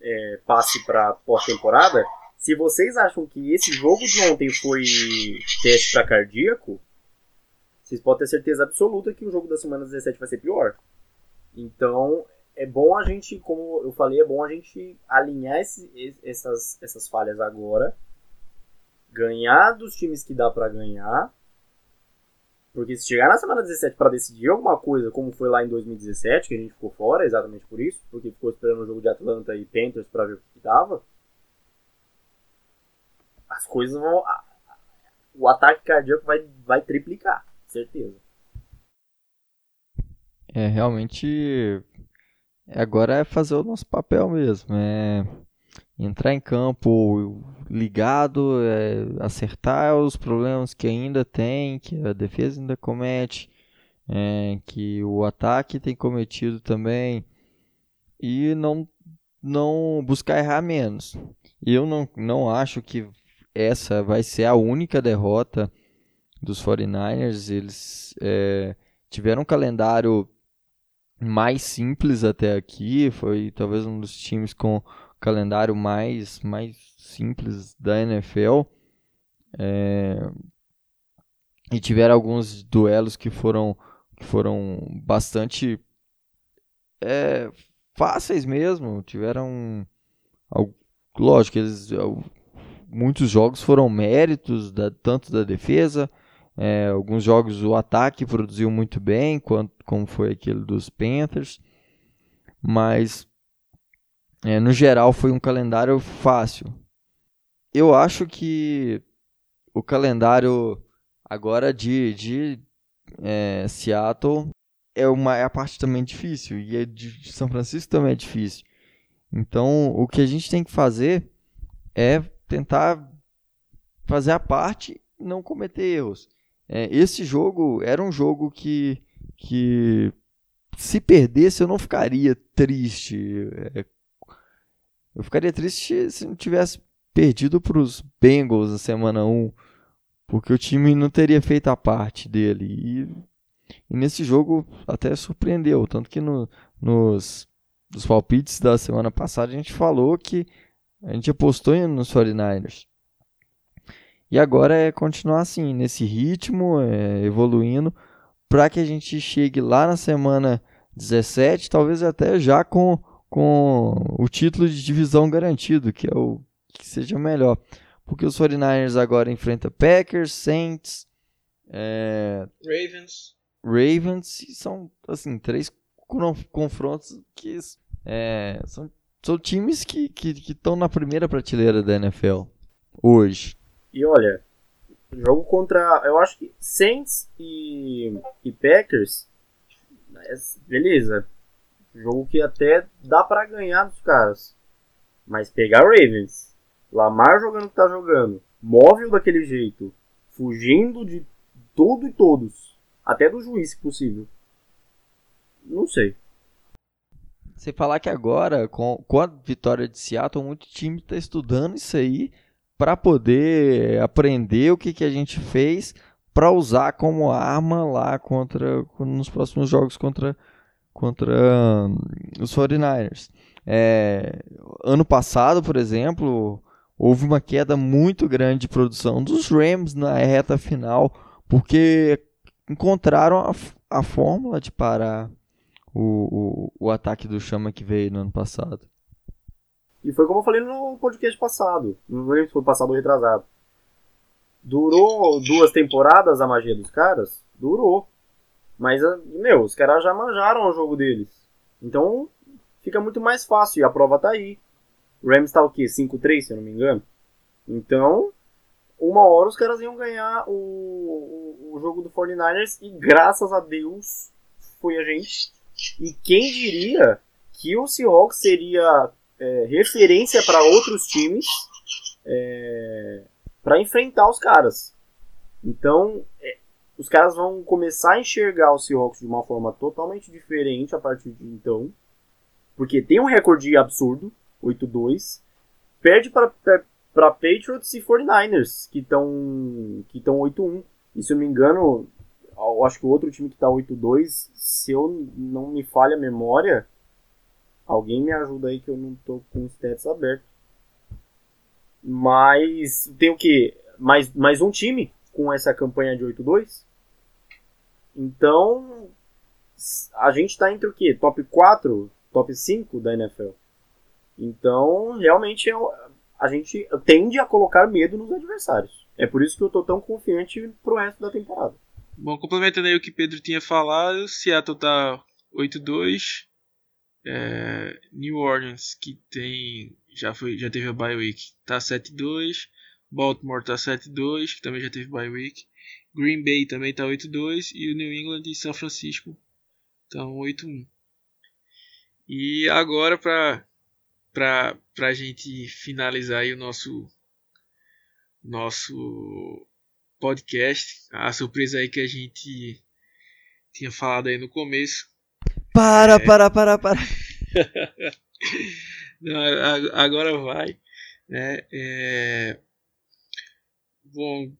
S5: é, passe para pós-temporada, se vocês acham que esse jogo de ontem foi teste para cardíaco, vocês podem ter certeza absoluta que o jogo da semana 17 vai ser pior. Então, é bom a gente, como eu falei, é bom a gente alinhar esse, essas, essas falhas agora, ganhar dos times que dá para ganhar porque se chegar na semana 17 para decidir alguma coisa, como foi lá em 2017, que a gente ficou fora exatamente por isso, porque ficou esperando o jogo de Atlanta e Panthers para ver o que dava, as coisas vão. O ataque cardíaco vai, vai triplicar, certeza.
S3: É, realmente. Agora é fazer o nosso papel mesmo. É entrar em campo ligado, é, acertar os problemas que ainda tem, que a defesa ainda comete, é, que o ataque tem cometido também, e não, não buscar errar menos. Eu não, não acho que essa vai ser a única derrota dos 49ers. Eles é, tiveram um calendário mais simples até aqui, foi talvez um dos times com calendário mais, mais simples da NFL. É, e tiveram alguns duelos que foram, que foram bastante é, fáceis mesmo. Tiveram. Lógico, eles, muitos jogos foram méritos da, tanto da defesa. É, alguns jogos o ataque produziu muito bem, quanto, como foi aquele dos Panthers. Mas é, no geral, foi um calendário fácil. Eu acho que o calendário agora de, de é, Seattle é, uma, é a parte também difícil e a de São Francisco também é difícil. Então, o que a gente tem que fazer é tentar fazer a parte não cometer erros. É, esse jogo era um jogo que, que se perdesse eu não ficaria triste. É, eu ficaria triste se não tivesse perdido para os Bengals na semana 1, porque o time não teria feito a parte dele. E, e nesse jogo até surpreendeu, tanto que no, nos, nos palpites da semana passada a gente falou que a gente apostou nos 49ers. E agora é continuar assim, nesse ritmo, é, evoluindo, para que a gente chegue lá na semana 17, talvez até já com com o título de divisão garantido, que é o que seja melhor. Porque os 49ers agora enfrentam Packers, Saints, é...
S6: Ravens.
S3: Ravens, e são assim, três confrontos que é, são, são times que estão que, que na primeira prateleira da NFL hoje.
S5: E olha, jogo contra. Eu acho que Saints e, e Packers. Beleza, Jogo que até dá para ganhar dos caras. Mas pegar Ravens, Lamar jogando o que tá jogando, móvel daquele jeito, fugindo de tudo e todos, até do juiz, se possível. Não sei.
S3: Você falar que agora, com, com a vitória de Seattle, muito time está estudando isso aí para poder aprender o que, que a gente fez para usar como arma lá contra nos próximos jogos contra contra hum, os 49ers. É, ano passado, por exemplo, houve uma queda muito grande de produção dos Rams na reta final, porque encontraram a, a fórmula de parar o, o, o ataque do Chama que veio no ano passado.
S5: E foi como eu falei no podcast passado, não lembro se foi passado ou retrasado. Durou duas temporadas a magia dos caras? Durou. Mas, ah, meu, os caras já manjaram o jogo deles. Então, fica muito mais fácil. E a prova tá aí. O Rams tá o quê? 5-3, se eu não me engano? Então, uma hora os caras iam ganhar o, o, o jogo do 49ers e graças a Deus foi a gente. E quem diria que o Seahawks seria é, referência para outros times é, para enfrentar os caras. Então, é, os caras vão começar a enxergar o Seahawks de uma forma totalmente diferente a partir de então. Porque tem um recorde absurdo, 8-2. Perde para Patriots e 49ers, que estão que 8-1. E se eu me engano, acho que o outro time que está 8-2, se eu não me falha a memória, alguém me ajuda aí que eu não tô com os stats abertos. Mas tem o que? Mais, mais um time com essa campanha de 8-2. Então, a gente está entre o que? Top 4, top 5 da NFL. Então, realmente, a gente tende a colocar medo nos adversários. É por isso que eu tô tão confiante pro resto da temporada.
S4: Bom, complementando aí o que Pedro tinha falado, Seattle tá 8-2. É, New Orleans, que tem já foi já teve a bye week, tá 7-2. Baltimore tá 7-2, que também já teve bye week. Green Bay também tá 8-2 e o New England e São Francisco estão 8-1. E agora para a gente finalizar aí o nosso nosso podcast, a surpresa aí que a gente tinha falado aí no começo.
S3: Para, é... para, para, para.
S4: Não, agora vai, né? É... Bom,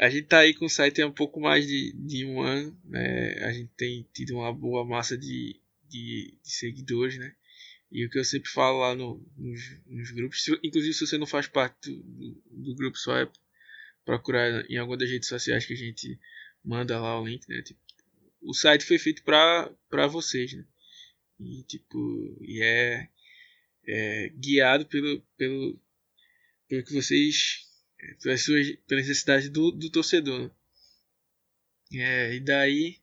S4: a gente tá aí com o site há um pouco mais de, de um ano, né? A gente tem tido uma boa massa de, de, de seguidores, né? E o que eu sempre falo lá no, nos, nos, grupos, inclusive se você não faz parte do, do, do, grupo, só é procurar em alguma das redes sociais que a gente manda lá o link, né? Tipo, o site foi feito para vocês, né? E tipo, e é, é guiado pelo, pelo, pelo que vocês, pelas suas, pela necessidade do, do torcedor. Né? É, e daí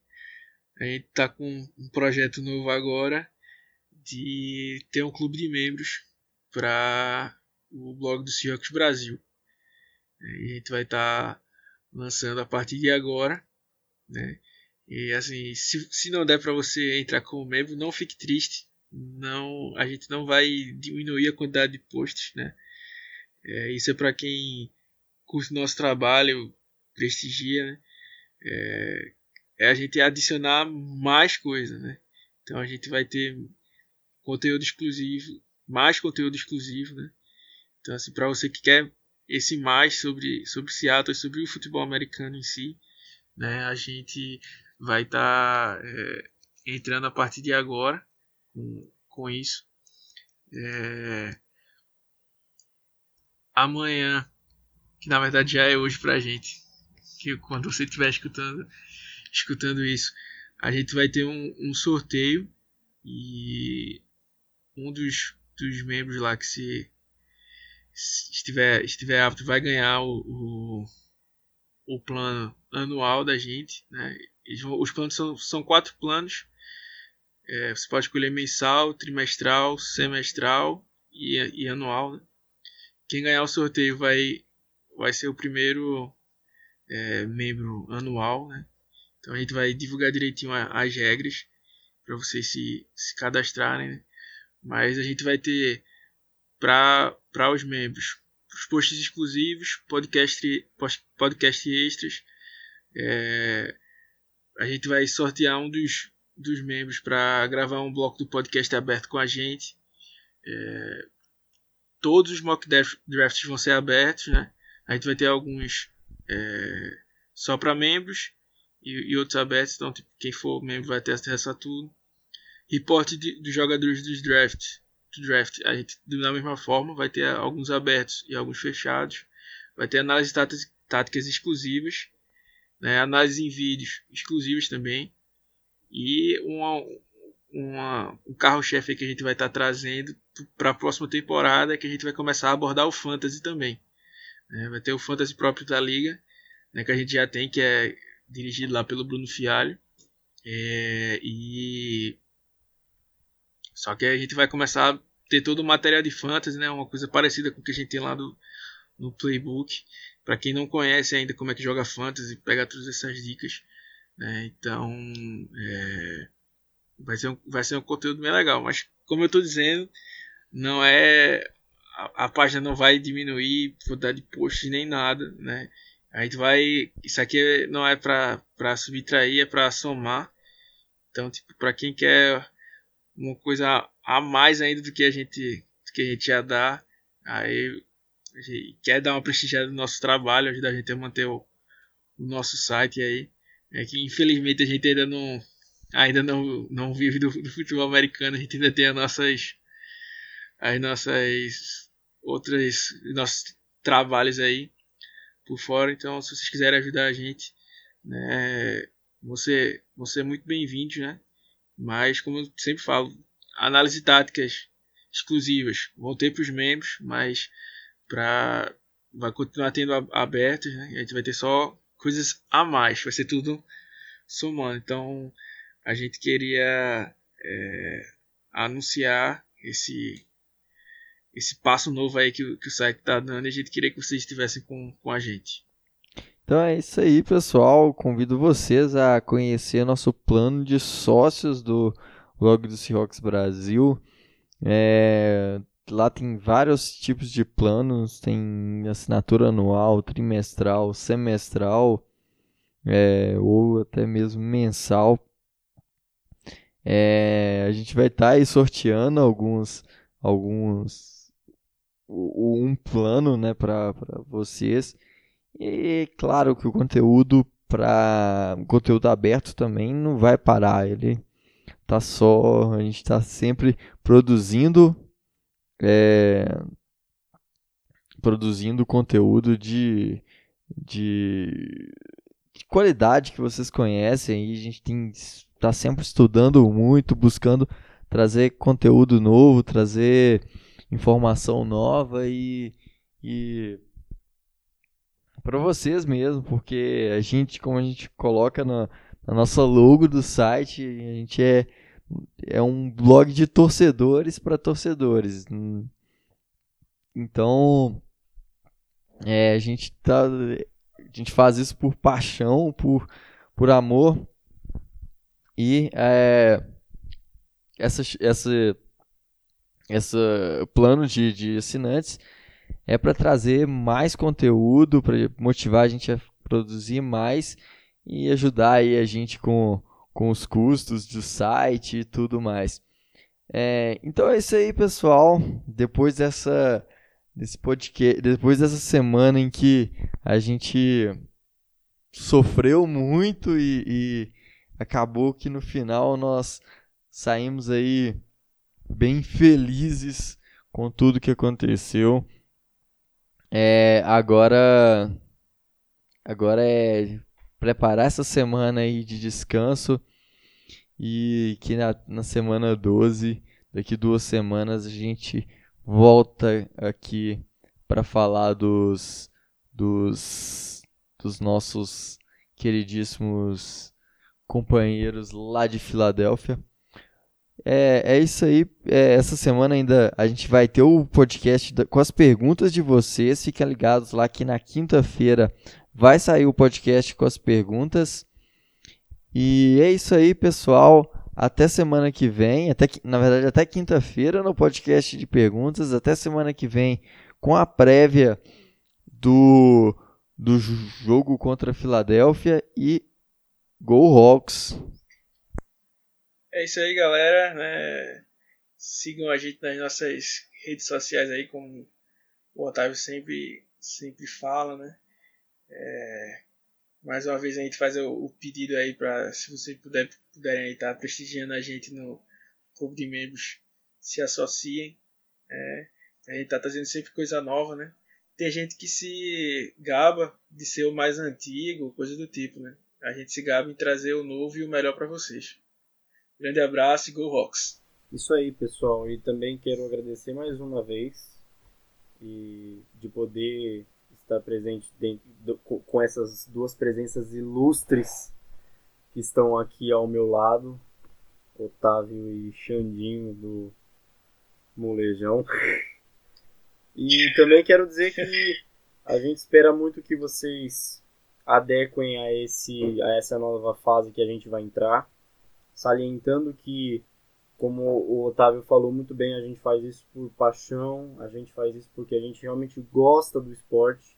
S4: a gente tá com um projeto novo agora de ter um clube de membros para o blog do Seahawks Brasil. E a gente vai estar tá lançando a partir de agora, né? E assim, se, se não der para você entrar como membro, não fique triste. Não, a gente não vai diminuir a quantidade de posts, né? É, isso é para quem curte nosso trabalho, prestigia, né? É, é a gente adicionar mais coisa, né? Então a gente vai ter conteúdo exclusivo, mais conteúdo exclusivo, né? Então, assim, para você que quer esse mais sobre, sobre Seattle, sobre o futebol americano em si, né? A gente vai estar tá, é, entrando a partir de agora com, com isso. É, amanhã, que na verdade já é hoje pra gente, que quando você estiver escutando, escutando isso, a gente vai ter um, um sorteio e um dos, dos membros lá que se, se estiver, estiver apto vai ganhar o, o, o, plano anual da gente. Né? Os planos são, são quatro planos. É, você pode escolher mensal, trimestral, semestral e, e anual. Né? Quem ganhar o sorteio vai, vai ser o primeiro é, membro anual. Né? Então a gente vai divulgar direitinho as regras para vocês se, se cadastrarem. Né? Mas a gente vai ter para os membros os posts exclusivos, podcast, podcast extras. É, a gente vai sortear um dos, dos membros para gravar um bloco do podcast aberto com a gente. É, todos os mock drafts vão ser abertos, né? A gente vai ter alguns é, só para membros e, e, outros abertos. Então, tipo, quem for membro vai ter acesso a tudo reporte dos jogadores dos draft, do draft. A gente, da mesma forma, vai ter alguns abertos e alguns fechados. Vai ter análises táticas exclusivas, né, análise em vídeos exclusivas também. E uma, uma, um carro-chefe que a gente vai estar tá trazendo para a próxima temporada, que a gente vai começar a abordar o Fantasy também. É, vai ter o Fantasy próprio da Liga, né, que a gente já tem, que é dirigido lá pelo Bruno Fialho. É, e só que a gente vai começar a ter todo o material de fantasy, né? Uma coisa parecida com o que a gente tem lá do, no playbook. Para quem não conhece ainda como é que joga fantasy, pega todas essas dicas. Né? Então, é, vai, ser um, vai ser um conteúdo bem legal. Mas, como eu estou dizendo, não é a, a, página não vai diminuir quantidade de posts nem nada, né? A gente vai, isso aqui não é para subtrair, é para somar. Então, tipo, para quem quer uma coisa a mais ainda do que a gente, do que a gente já dá, aí quer dar uma prestigiada no nosso trabalho, ajudar a gente a manter o, o nosso site aí. É que infelizmente a gente ainda não ainda não, não vive do, do futebol americano, a gente ainda tem as nossas as nossas outras nossos trabalhos aí por fora. Então, se vocês quiserem ajudar a gente, né, você você é muito bem-vindo, né? Mas como eu sempre falo, análise táticas exclusivas vão ter para os membros, mas para vai continuar tendo abertos, né? A gente vai ter só coisas a mais, vai ser tudo somando. Então a gente queria é, anunciar esse esse passo novo aí que, que o site está dando e a gente queria que vocês estivessem com, com a gente.
S3: Então é isso aí, pessoal. Convido vocês a conhecer nosso plano de sócios do blog do Seahawks Brasil. É, lá tem vários tipos de planos, tem assinatura anual, trimestral, semestral, é, ou até mesmo mensal. É, a gente vai estar tá aí sorteando alguns, alguns um plano né, para vocês. E claro que o conteúdo para conteúdo aberto também não vai parar. Ele tá só a gente está sempre produzindo é, produzindo conteúdo de, de, de, qualidade que vocês conhecem e a gente tem está sempre estudando muito, buscando trazer conteúdo novo, trazer informação nova e, e para vocês mesmo, porque a gente, como a gente coloca na, na nossa logo do site, a gente é é um blog de torcedores para torcedores. Então, é, a gente tá, a gente faz isso por paixão, por, por amor e é, essa, essa, plano de, de assinantes é para trazer mais conteúdo, para motivar a gente a produzir mais e ajudar aí a gente com com os custos do site e tudo mais. É, então é isso aí, pessoal. Depois dessa desse podcast, depois dessa semana em que a gente sofreu muito e, e acabou que no final nós saímos aí bem felizes com tudo que aconteceu. É, agora agora é preparar essa semana aí de descanso e que na, na semana 12, daqui duas semanas, a gente volta aqui para falar dos, dos, dos nossos queridíssimos companheiros lá de Filadélfia. É, é isso aí. É, essa semana ainda a gente vai ter o podcast da, com as perguntas de vocês. Fiquem ligados lá que na quinta-feira vai sair o podcast com as perguntas. E é isso aí, pessoal. Até semana que vem, até na verdade até quinta-feira no podcast de perguntas, até semana que vem com a prévia do do jogo contra a Filadélfia e Go Hawks.
S4: É isso aí, galera, né? Sigam a gente nas nossas redes sociais aí, como o Otávio sempre sempre fala, né? É, mais uma vez a gente faz o, o pedido aí para se vocês puder, puderem estar tá prestigiando a gente no clube de membros, se associem. É, a gente está trazendo sempre coisa nova, né? Tem gente que se gaba de ser o mais antigo, coisa do tipo, né? A gente se gaba em trazer o novo e o melhor para vocês. Grande abraço e Go Rocks!
S5: Isso aí, pessoal. E também quero agradecer mais uma vez e de poder estar presente dentro do, com essas duas presenças ilustres que estão aqui ao meu lado, Otávio e Xandinho do Molejão. E também quero dizer que A gente espera muito que vocês adequem a, esse, a essa nova fase que a gente vai entrar, salientando que, como o Otávio falou muito bem, a gente faz isso por paixão, a gente faz isso porque a gente realmente gosta do esporte.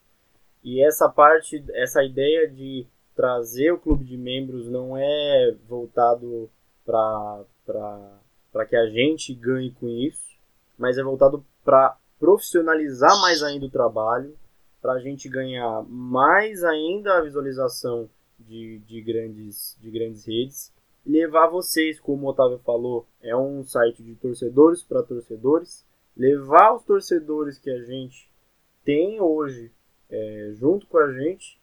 S5: E essa parte, essa ideia de trazer o clube de membros não é voltado para que a gente ganhe com isso, mas é voltado para profissionalizar mais ainda o trabalho, para a gente ganhar mais ainda a visualização de, de, grandes, de grandes redes. Levar vocês, como o Otávio falou, é um site de torcedores para torcedores. Levar os torcedores que a gente tem hoje é, junto com a gente.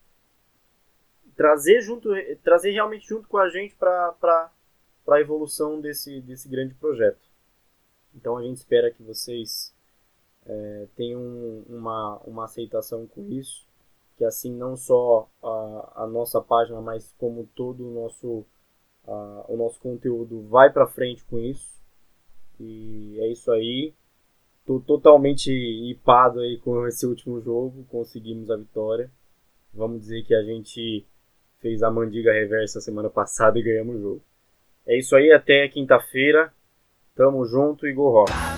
S5: Trazer, junto, trazer realmente junto com a gente para a evolução desse, desse grande projeto. Então a gente espera que vocês é, tem um, uma, uma aceitação com isso, que assim não só a, a nossa página, mas como todo o nosso, a, o nosso conteúdo vai para frente com isso. E é isso aí. Tô totalmente hipado aí com esse último jogo, conseguimos a vitória. Vamos dizer que a gente fez a mandiga reversa semana passada e ganhamos o jogo. É isso aí, até quinta-feira. Tamo junto e go rock!